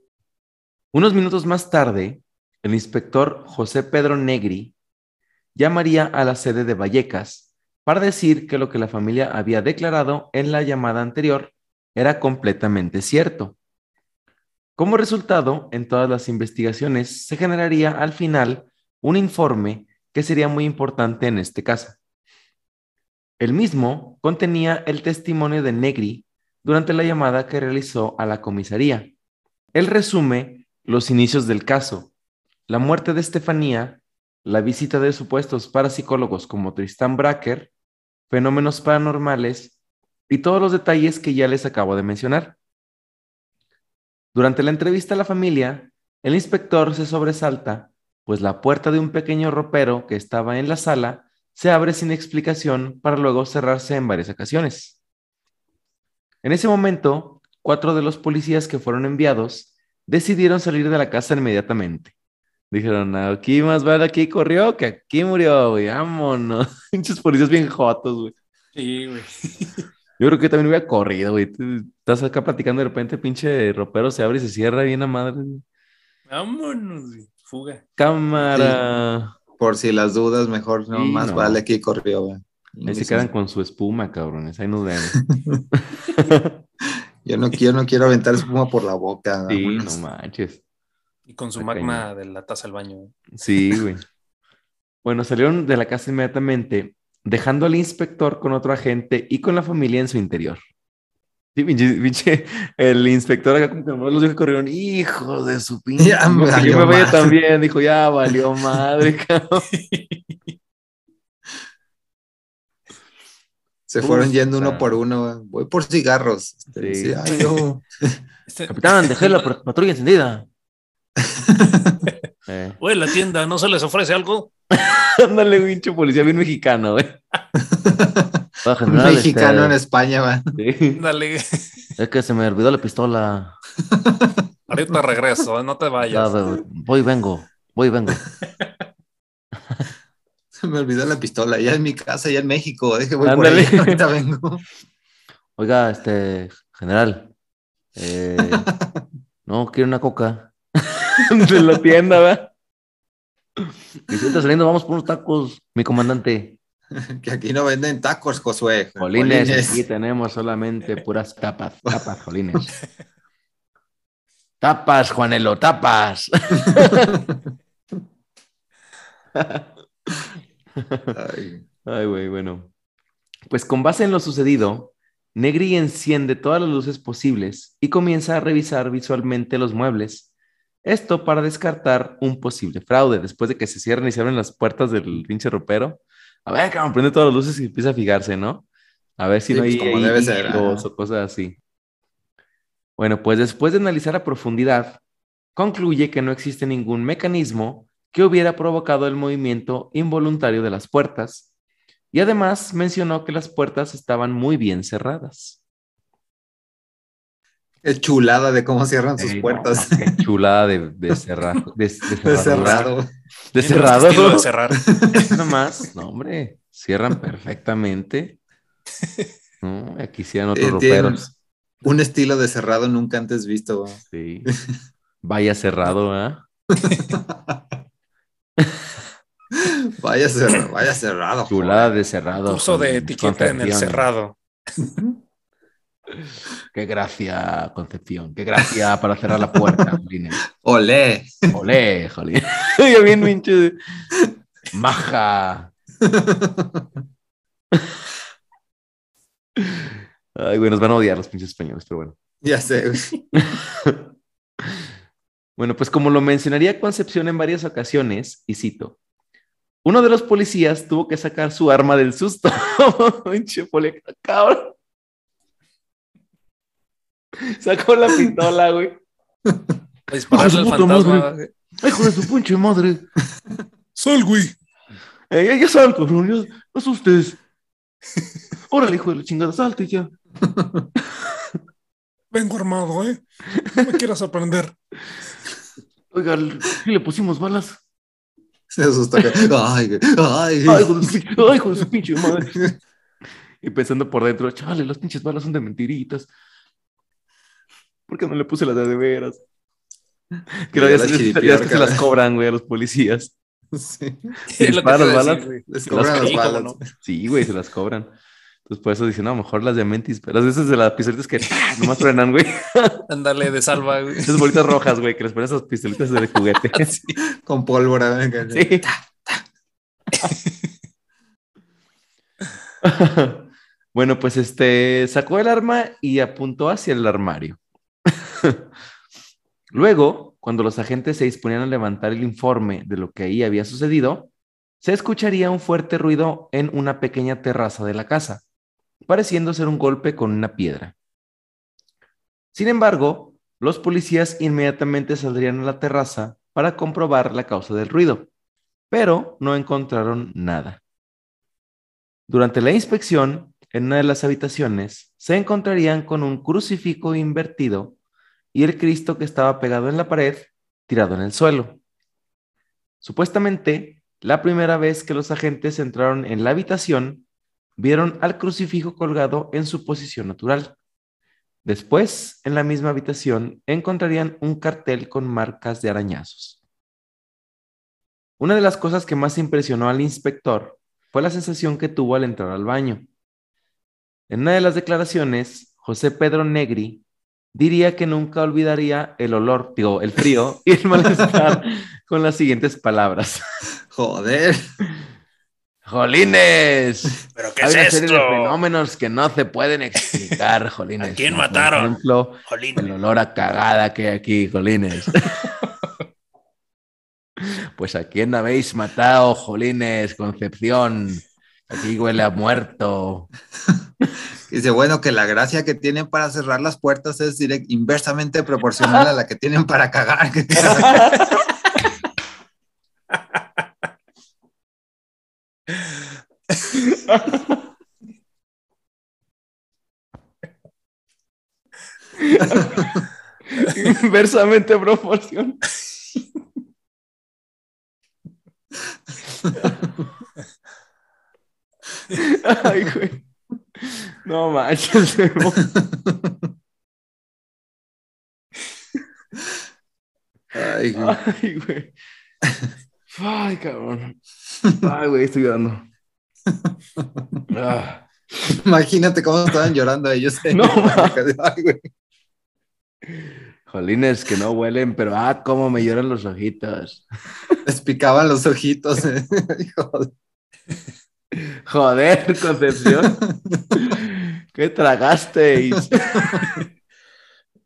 Speaker 1: Unos minutos más tarde, el inspector José Pedro Negri llamaría a la sede de Vallecas para decir que lo que la familia había declarado en la llamada anterior era completamente cierto. Como resultado, en todas las investigaciones se generaría al final un informe que sería muy importante en este caso. El mismo contenía el testimonio de Negri durante la llamada que realizó a la comisaría. Él resume los inicios del caso, la muerte de Estefanía, la visita de supuestos parapsicólogos como Tristan Bracker, fenómenos paranormales y todos los detalles que ya les acabo de mencionar. Durante la entrevista a la familia, el inspector se sobresalta, pues la puerta de un pequeño ropero que estaba en la sala se abre sin explicación para luego cerrarse en varias ocasiones. En ese momento, cuatro de los policías que fueron enviados decidieron salir de la casa inmediatamente. Dijeron, aquí más vale aquí corrió que aquí murió, güey, vámonos. Pinches policías bien jotos, güey.
Speaker 3: Sí, güey.
Speaker 1: Yo creo que también hubiera corrido, güey. Estás acá platicando de repente, pinche ropero se abre y se cierra bien a madre. güey.
Speaker 3: Vámonos, güey. Fuga.
Speaker 1: Cámara.
Speaker 2: Por si las dudas, mejor no
Speaker 1: Sí,
Speaker 2: más
Speaker 1: no.
Speaker 2: vale aquí corrió. güey.
Speaker 1: Ahí se quedan con su espuma, cabrones. Ahí nos vemos.
Speaker 2: Yo no quiero, no quiero aventar espuma por la boca.
Speaker 1: Sí,
Speaker 2: vámonos.
Speaker 1: no manches.
Speaker 3: Y con su magma de la taza al baño.
Speaker 1: Sí, güey. Bueno, salieron de la casa inmediatamente, dejando al inspector con otro agente y con la familia en su interior. Sí, pinche, pinche, el inspector acá como que nomás los dijo que corrieron, hijos de su pinche.
Speaker 2: Ya
Speaker 1: no, que me vaya
Speaker 2: madre".
Speaker 1: también, dijo, ya valió madre, cabrón.
Speaker 2: Se fueron
Speaker 1: Uf,
Speaker 2: yendo uno por uno. Voy por cigarros. Este,
Speaker 1: Sí.
Speaker 2: sí, ay, yo-
Speaker 3: Este-
Speaker 1: Capitán, dejé la pat- patrulla encendida. Eh,
Speaker 4: Güey, la tienda, ¿no se les ofrece algo?
Speaker 1: Ándale, pinche policía bien mexicano, güey.
Speaker 2: Un
Speaker 1: general,
Speaker 2: mexicano en
Speaker 1: este,
Speaker 2: España, va.
Speaker 1: sí.
Speaker 3: Dale.
Speaker 1: Es que se me olvidó la pistola.
Speaker 3: Ahorita regreso, no te
Speaker 1: Ya,
Speaker 3: vayas.
Speaker 1: voy, vengo, voy, vengo.
Speaker 2: Se me olvidó la pistola. Ya en mi casa, ya en México. Dije, voy
Speaker 1: Ándale.
Speaker 2: por ahí. Ahorita vengo.
Speaker 1: Oiga, este, general, eh, no, quiero una coca. De la tienda, ¿verdad? Y si está saliendo, vamos por unos tacos, mi comandante.
Speaker 2: Que aquí no venden tacos, Josué.
Speaker 1: Jolines,
Speaker 2: Jolines.
Speaker 1: aquí tenemos solamente puras tapas, tapas, jolines. Tapas, Juanelo, tapas.
Speaker 2: Ay,
Speaker 1: güey, bueno. Pues con base en lo sucedido, Negri enciende todas las luces posibles y comienza a revisar visualmente los muebles. Esto para descartar un posible fraude. Después de que se cierran y se abren las puertas del pinche ropero. A ver, cabrón, prende todas las luces y empieza a fijarse, ¿no? A ver si
Speaker 2: Sí,
Speaker 1: no hay
Speaker 2: pues, como
Speaker 1: ahí
Speaker 2: debe ser,
Speaker 1: o cosas así. Bueno, pues después de analizar a profundidad, concluye que no existe ningún mecanismo que hubiera provocado el movimiento involuntario de las puertas y además mencionó que las puertas estaban muy bien cerradas.
Speaker 2: Qué chulada de cómo cierran sus
Speaker 1: Ey,
Speaker 2: puertas.
Speaker 1: qué chulada de, de cerrar. De, de
Speaker 2: De cerrado.
Speaker 1: De cerrado.
Speaker 3: de cerrar.
Speaker 1: Nada más. No, hombre. Cierran perfectamente. No, aquí hicieron otros
Speaker 2: Eh,
Speaker 1: roperos.
Speaker 2: un estilo de cerrado nunca antes visto.
Speaker 1: Sí. Vaya cerrado, ¿ah?
Speaker 2: Vaya cerrado, vaya cerrado.
Speaker 1: Chulada de cerrado.
Speaker 3: Uso de etiqueta en el cerrado.
Speaker 1: Qué gracia, Concepción. Qué gracia para cerrar la puerta, Jolines.
Speaker 2: Olé.
Speaker 1: Olé, jolín. Yo bien pinche. Maja. Ay, güey, nos van a odiar los pinches españoles, pero bueno.
Speaker 2: Ya sé.
Speaker 1: Bueno, pues como lo mencionaría Concepción en varias ocasiones, y cito, uno de los policías tuvo que sacar su arma del susto. Pinche cabrón. Sacó la pistola, güey.
Speaker 3: Dispararle al fantasma.
Speaker 1: madre. Hijo de su pinche madre.
Speaker 3: Sal, güey.
Speaker 1: Eh, ya, ya saben, cabrón, ya, no asustes. Órale, hijo de la chingada, salte ya.
Speaker 3: Vengo armado, ¿eh? No me quieras sorprender.
Speaker 1: Oiga, ¿sí le pusimos balas?
Speaker 2: Se asustó. que- Ay, güey, ay.
Speaker 1: Ay, hijo de su, pinche- ay, hijo de su pinche madre. Y pensando por dentro, chale, las pinches balas son de mentiritas. ¿Por qué no le puse las de de veras? Que
Speaker 2: Ya
Speaker 1: ya, es que se las cobran, güey, a los policías.
Speaker 2: Sí.
Speaker 1: Sí,
Speaker 3: Es lo que
Speaker 1: las balas.
Speaker 3: decir.
Speaker 2: Les cobran
Speaker 1: las
Speaker 2: las balas.
Speaker 3: no.
Speaker 1: Sí, güey, se las cobran. Entonces por eso dicen, no, mejor las de mentis, pero esas de las pistolitas que nomás frenan, güey.
Speaker 3: Ándale de salva, güey.
Speaker 1: Esas bolitas rojas, güey, que les ponen esas pistolitas de juguete.
Speaker 2: Con pólvora. venga.
Speaker 1: Sí. bueno, pues este sacó el arma y apuntó hacia el armario. Luego, cuando los agentes se disponían a levantar el informe de lo que ahí había sucedido, se escucharía un fuerte ruido en una pequeña terraza de la casa, pareciendo ser un golpe con una piedra. Sin embargo, los policías inmediatamente saldrían a la terraza para comprobar la causa del ruido, pero no encontraron nada. Durante la inspección, en una de las habitaciones, se encontrarían con un crucifijo invertido y el Cristo que estaba pegado en la pared, tirado en el suelo. Supuestamente, la primera vez que los agentes entraron en la habitación, vieron al crucifijo colgado en su posición natural. Después, en la misma habitación, encontrarían un cartel con marcas de arañazos. Una de las cosas que más impresionó al inspector fue la sensación que tuvo al entrar al baño. En una de las declaraciones, José Pedro Negri diría que nunca olvidaría el olor, digo, el frío y el malestar con las siguientes palabras.
Speaker 2: Joder.
Speaker 1: ¡Jolines!
Speaker 4: ¿Pero qué
Speaker 1: Hay
Speaker 4: es
Speaker 1: una serie de
Speaker 4: esto?
Speaker 1: fenómenos que no se pueden explicar, Jolines.
Speaker 4: ¿A quién
Speaker 1: como
Speaker 4: mataron?
Speaker 1: Por ejemplo,
Speaker 4: Jolín.
Speaker 1: el olor a cagada que hay aquí, Jolines. pues a quién habéis matado, Jolines, Concepción. Aquí huele a muerto.
Speaker 2: Dice, bueno, que la gracia que tienen para cerrar las puertas es direct, inversamente proporcional a la que tienen para cagar.
Speaker 1: Inversamente proporcional. Ay, güey. No manches.
Speaker 2: Ay, güey.
Speaker 1: Ay, güey. Ay, cabrón. Ay, güey, estoy llorando. Ah.
Speaker 2: Imagínate cómo estaban llorando ellos.
Speaker 1: No.
Speaker 2: Ay, güey.
Speaker 1: Jolines que no huelen, pero ah, cómo me lloran los ojitos.
Speaker 2: Les picaban los ojitos. eh. Joder.
Speaker 1: Concepción. ¿Qué tragasteis?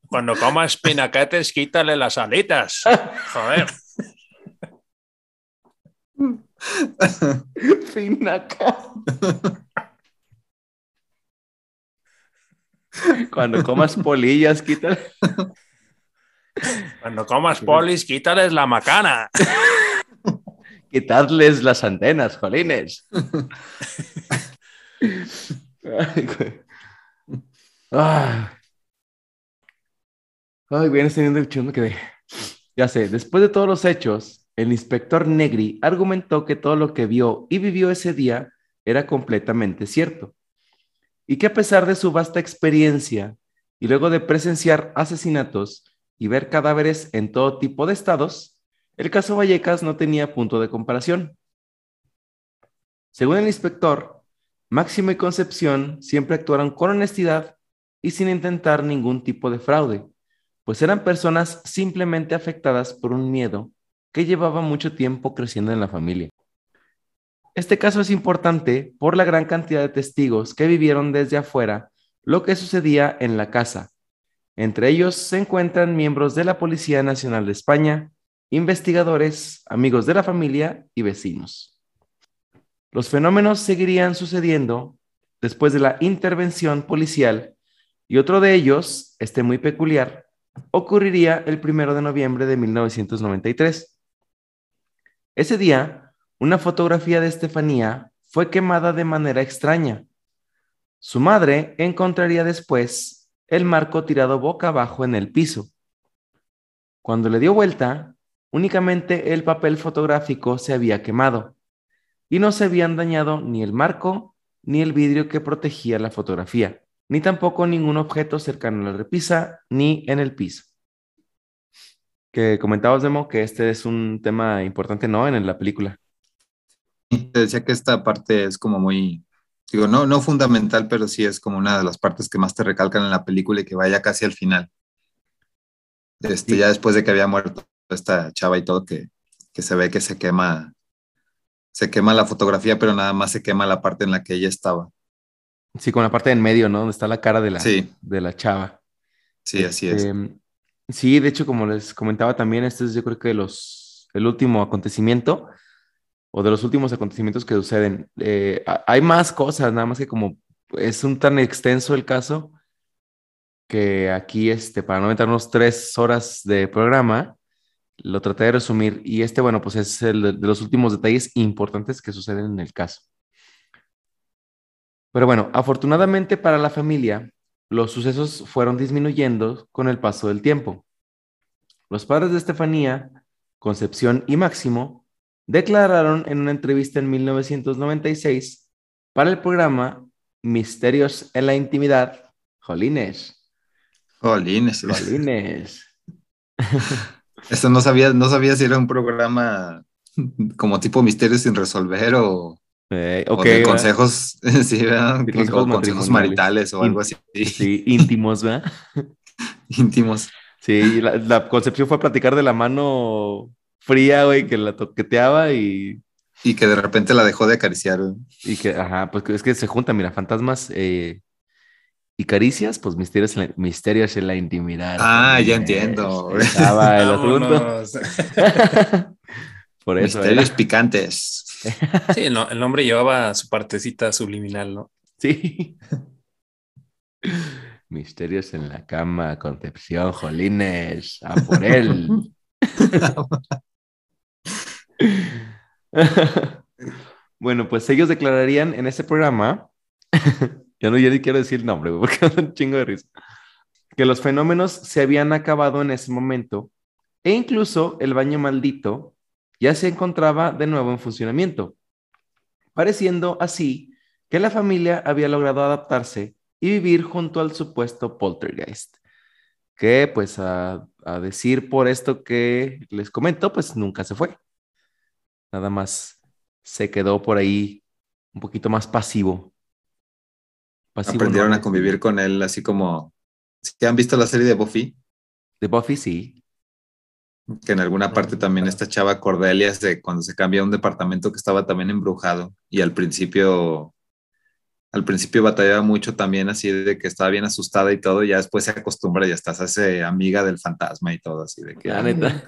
Speaker 4: Cuando comas pinaquetes, quítale las alitas. Joder.
Speaker 1: Finaca. Cuando comas polillas, quítale.
Speaker 4: Cuando comas polis, quítales la macana.
Speaker 1: Quitadles las antenas, jolines. Ay, güey. Ah. Ay, estoy viendo el chido, me quedé. Ya sé, después de todos los hechos, el inspector Negri argumentó que todo lo que vio y vivió ese día era completamente cierto. Y que a pesar de su vasta experiencia y luego de presenciar asesinatos y ver cadáveres en todo tipo de estados, el caso Vallecas no tenía punto de comparación. Según el inspector, Máximo y Concepción siempre actuaron con honestidad y sin intentar ningún tipo de fraude, pues eran personas simplemente afectadas por un miedo que llevaba mucho tiempo creciendo en la familia. Este caso es importante por la gran cantidad de testigos que vivieron desde afuera lo que sucedía en la casa. Entre ellos se encuentran miembros de la Policía Nacional de España, investigadores, amigos de la familia y vecinos. Los fenómenos seguirían sucediendo después de la intervención policial y otro de ellos, este muy peculiar, ocurriría el primero de noviembre de 1993. Ese día, una fotografía de Estefanía fue quemada de manera extraña. Su madre encontraría después el marco tirado boca abajo en el piso. Cuando le dio vuelta, únicamente el papel fotográfico se había quemado y no se habían dañado ni el marco ni el vidrio que protegía la fotografía, ni tampoco ningún objeto cercano a la repisa ni en el piso. Que comentabas, Demo, que este es un tema importante, ¿no? En la película.
Speaker 2: Te decía que esta parte es como muy, digo, no, no fundamental, pero sí es como una de las partes que más te recalcan en la película y que vaya casi al final. Este, Ya después de que había muerto esta chava y todo, que, que se ve que se quema, se quema la fotografía, pero nada más se quema la parte en la que ella estaba.
Speaker 1: Sí, con la parte en medio, ¿no? Donde está la cara de la,
Speaker 2: Sí.
Speaker 1: de la chava.
Speaker 2: Sí, así es.
Speaker 1: Este, sí, de hecho, como les comentaba también, este es yo creo que los, el último acontecimiento o de los últimos acontecimientos que suceden. Eh, ha- hay más cosas, nada más que como es un tan extenso el caso que aquí, este, para no meternos tres horas de programa, lo traté de resumir. Y este, bueno, pues es el de los últimos detalles importantes que suceden en el caso. Pero bueno, afortunadamente para la familia, los sucesos fueron disminuyendo con el paso del tiempo. Los padres de Estefanía, Concepción y Máximo, declararon en una entrevista en 1996 para el programa Misterios en la Intimidad, Jolines,
Speaker 2: Jolines.
Speaker 1: Jolines.
Speaker 2: Esto no sabía, no sabía si era un programa como tipo misterios sin resolver o,
Speaker 1: Eh,
Speaker 2: o de consejos, sí, ¿verdad? O
Speaker 1: consejos
Speaker 2: consejos maritales o algo así
Speaker 1: Sí, íntimos, ¿verdad?
Speaker 2: íntimos.
Speaker 1: Sí, la, la Concepción fue platicar de la mano fría, güey, que la toqueteaba y
Speaker 2: Y que de repente la dejó de acariciar. güey.
Speaker 1: Y que, ajá, pues es que se juntan, mira, fantasmas eh, y caricias, pues misterios en la, misterios en la intimidad.
Speaker 2: Ah, ya
Speaker 1: Eh,
Speaker 2: entiendo.
Speaker 1: Estaba el asunto. Por eso
Speaker 2: Misterios
Speaker 1: era.
Speaker 2: picantes.
Speaker 3: Sí, el, no- el hombre llevaba su partecita subliminal, ¿no?
Speaker 1: Sí. Misterios en la cama, Concepción, Jolines, a por él. bueno, pues ellos declararían en ese programa, ya no, ni quiero decir el nombre, porque es un chingo de risa, que los fenómenos se habían acabado en ese momento e incluso el baño maldito ya se encontraba de nuevo en funcionamiento, pareciendo así que la familia había logrado adaptarse y vivir junto al supuesto poltergeist, que pues a, a decir por esto que les comento, pues nunca se fue. Nada más se quedó por ahí un poquito más pasivo. Pasivo
Speaker 2: Aprendieron
Speaker 1: no
Speaker 2: a convivir con él así como... ¿Sí han visto la serie de Buffy?
Speaker 1: De Buffy, sí.
Speaker 2: Que en alguna parte también esta chava Cordelia, de cuando se cambia a un departamento que estaba también embrujado y al principio, al principio batallaba mucho también así de que estaba bien asustada y todo, y ya después se acostumbra y hasta se hace amiga del fantasma y todo así de que
Speaker 1: La
Speaker 2: "Ah,
Speaker 1: neta.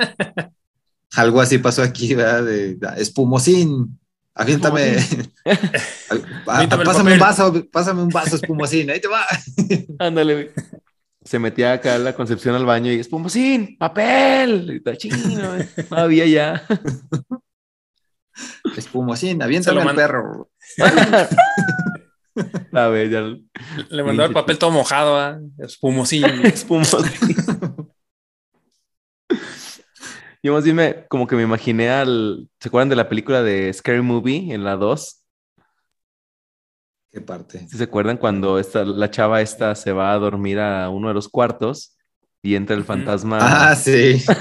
Speaker 2: algo así pasó aquí, ¿verdad? De, espumosín, aviéntame, pásame un vaso, pásame un vaso espumosín, ahí te va.
Speaker 1: Ándale, güey. Se metía acá la Concepción al baño y espumosín, papel. Y está chino. No había ya.
Speaker 2: Espumosín, aviéntame al perro.
Speaker 1: A ver, ya.
Speaker 3: Le mandó el papel todo mojado, ¿ah? espumosín.
Speaker 1: Espumosín. Yo más bien me, como que me imaginé al. ¿Se acuerdan de la película de Scary Movie en la 2?
Speaker 2: ¿Qué parte?
Speaker 1: ¿Sí se acuerdan cuando esta, la chava esta se va a dormir a uno de los cuartos y entra el fantasma?
Speaker 2: Ah, sí.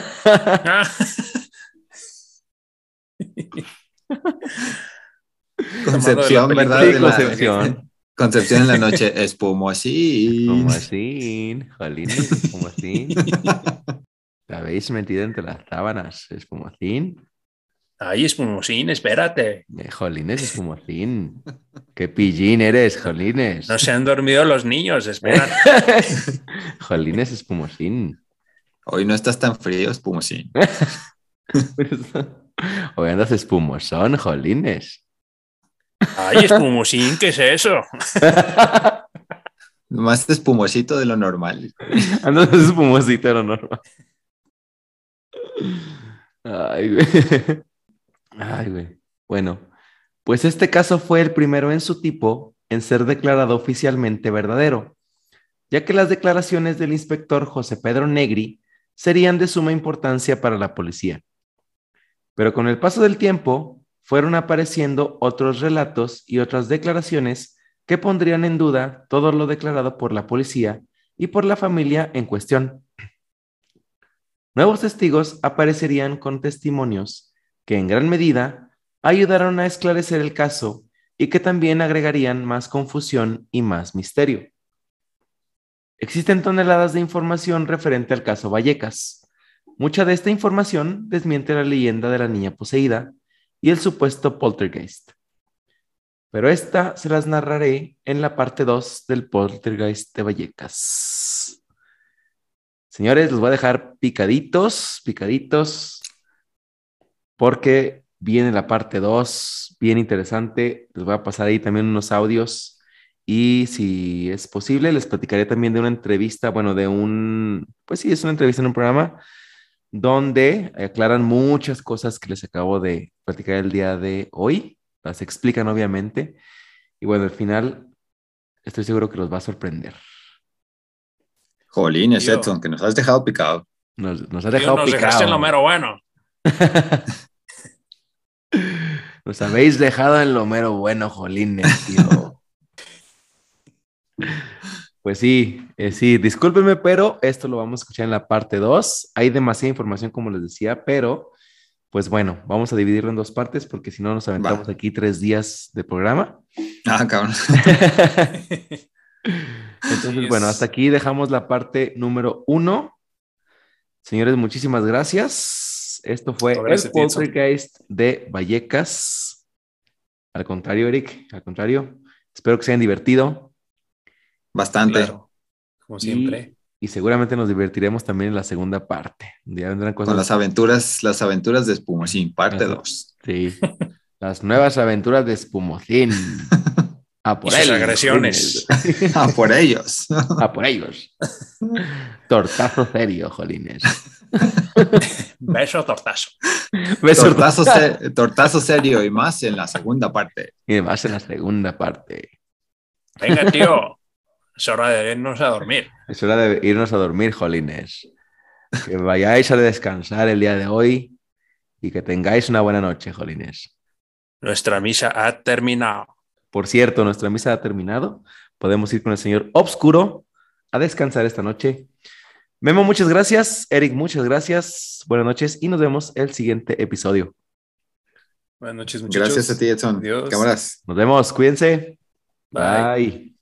Speaker 2: Concepción. ¿verdad?
Speaker 1: Sí,
Speaker 2: de la-
Speaker 1: Concepción.
Speaker 2: Concepción en la noche, espumosín.
Speaker 1: Como así, jolines, como así. ¿La habéis metido entre las sábanas? Es como así.
Speaker 4: Ahí es Mumosín, espérate.
Speaker 1: Eh, jolines, es como así. Qué pillín eres, jolines.
Speaker 4: No se han dormido los niños, espérate.
Speaker 1: jolines, es como así.
Speaker 2: Hoy no estás tan frío, espumosín.
Speaker 1: Hoy andas espumosón, jolines.
Speaker 4: Ay, es Mumosín, ¿qué es eso?
Speaker 2: Más espumosito de lo normal.
Speaker 1: Andas espumosito, era normal. Ay, güey. Ay, güey. Bueno, pues este caso fue el primero en su tipo en ser declarado oficialmente verdadero, ya que las declaraciones del inspector José Pedro Negri serían de suma importancia para la policía. Pero con el paso del tiempo fueron apareciendo otros relatos y otras declaraciones que pondrían en duda todo lo declarado por la policía y por la familia en cuestión. Nuevos testigos aparecerían con testimonios que en gran medida ayudaron a esclarecer el caso y que también agregarían más confusión y más misterio. Existen toneladas de información referente al caso Vallecas. Mucha de esta información desmiente la leyenda de la niña poseída y el supuesto poltergeist. Pero esta se las narraré en la parte 2 del poltergeist de Vallecas. Señores, los voy a dejar picaditos, picaditos, porque viene la parte 2, bien interesante. Les voy a pasar ahí también unos audios y si es posible, les platicaré también de una entrevista, bueno, de un, pues sí, es una entrevista en un programa donde aclaran muchas cosas que les acabo de platicar el día de hoy. Las explican, obviamente. Y bueno, al final estoy seguro que los va a sorprender.
Speaker 2: Jolines,
Speaker 3: Tío.
Speaker 2: Edson, que nos has dejado picado.
Speaker 1: Nos, nos ha
Speaker 4: Tío,
Speaker 1: dejado
Speaker 4: nos dejaste en lo
Speaker 1: picado.
Speaker 4: mero bueno.
Speaker 1: Nos habéis dejado en lo mero bueno, jolines, tío. Pues sí, eh, sí, discúlpenme, pero esto lo vamos a escuchar en la parte 2. Hay demasiada información, como les decía, pero pues bueno, vamos a dividirlo en dos partes porque si no nos aventamos
Speaker 2: Va.
Speaker 1: aquí tres días de programa.
Speaker 2: Ah, cabrón.
Speaker 1: Entonces, bueno, hasta aquí dejamos la parte número uno. Señores, muchísimas gracias. Esto fue el. Poltergeist de Vallecas. Al contrario, Eric, al contrario. Espero que se hayan divertido
Speaker 2: Bastante.
Speaker 3: Claro, como siempre.
Speaker 1: y seguramente nos divertiremos también en la segunda parte. Ya vendrán cosas.
Speaker 2: Con las aventuras, las aventuras de Espumosín, parte
Speaker 1: Ajá.
Speaker 2: 2.
Speaker 1: Sí. Las nuevas aventuras de Espumocín. A por
Speaker 4: Y sus
Speaker 1: ellos,
Speaker 4: agresiones.
Speaker 1: jolines.
Speaker 2: Ah, por ellos.
Speaker 1: A por ellos. Tortazo serio, jolines.
Speaker 4: Beso, tortazo.
Speaker 1: Beso
Speaker 2: Tortazo, se- tortazo serio y más en la segunda parte.
Speaker 1: Y además en la segunda parte.
Speaker 4: Venga, tío. Es hora de irnos a dormir.
Speaker 1: Es hora de irnos a dormir, jolines. Que vayáis a descansar el día de hoy y que tengáis una buena noche, jolines.
Speaker 4: Nuestra misa ha terminado.
Speaker 1: Por cierto, nuestra misa ha terminado. Podemos ir con el señor Obscuro a descansar esta noche. Memo, muchas gracias. Eric, muchas gracias. Buenas noches y nos vemos el siguiente episodio.
Speaker 3: Buenas noches, muchachos.
Speaker 2: Gracias a ti, Edson.
Speaker 3: Adiós.
Speaker 2: Cámaras.
Speaker 1: Nos vemos. Cuídense.
Speaker 3: Bye.
Speaker 1: Bye.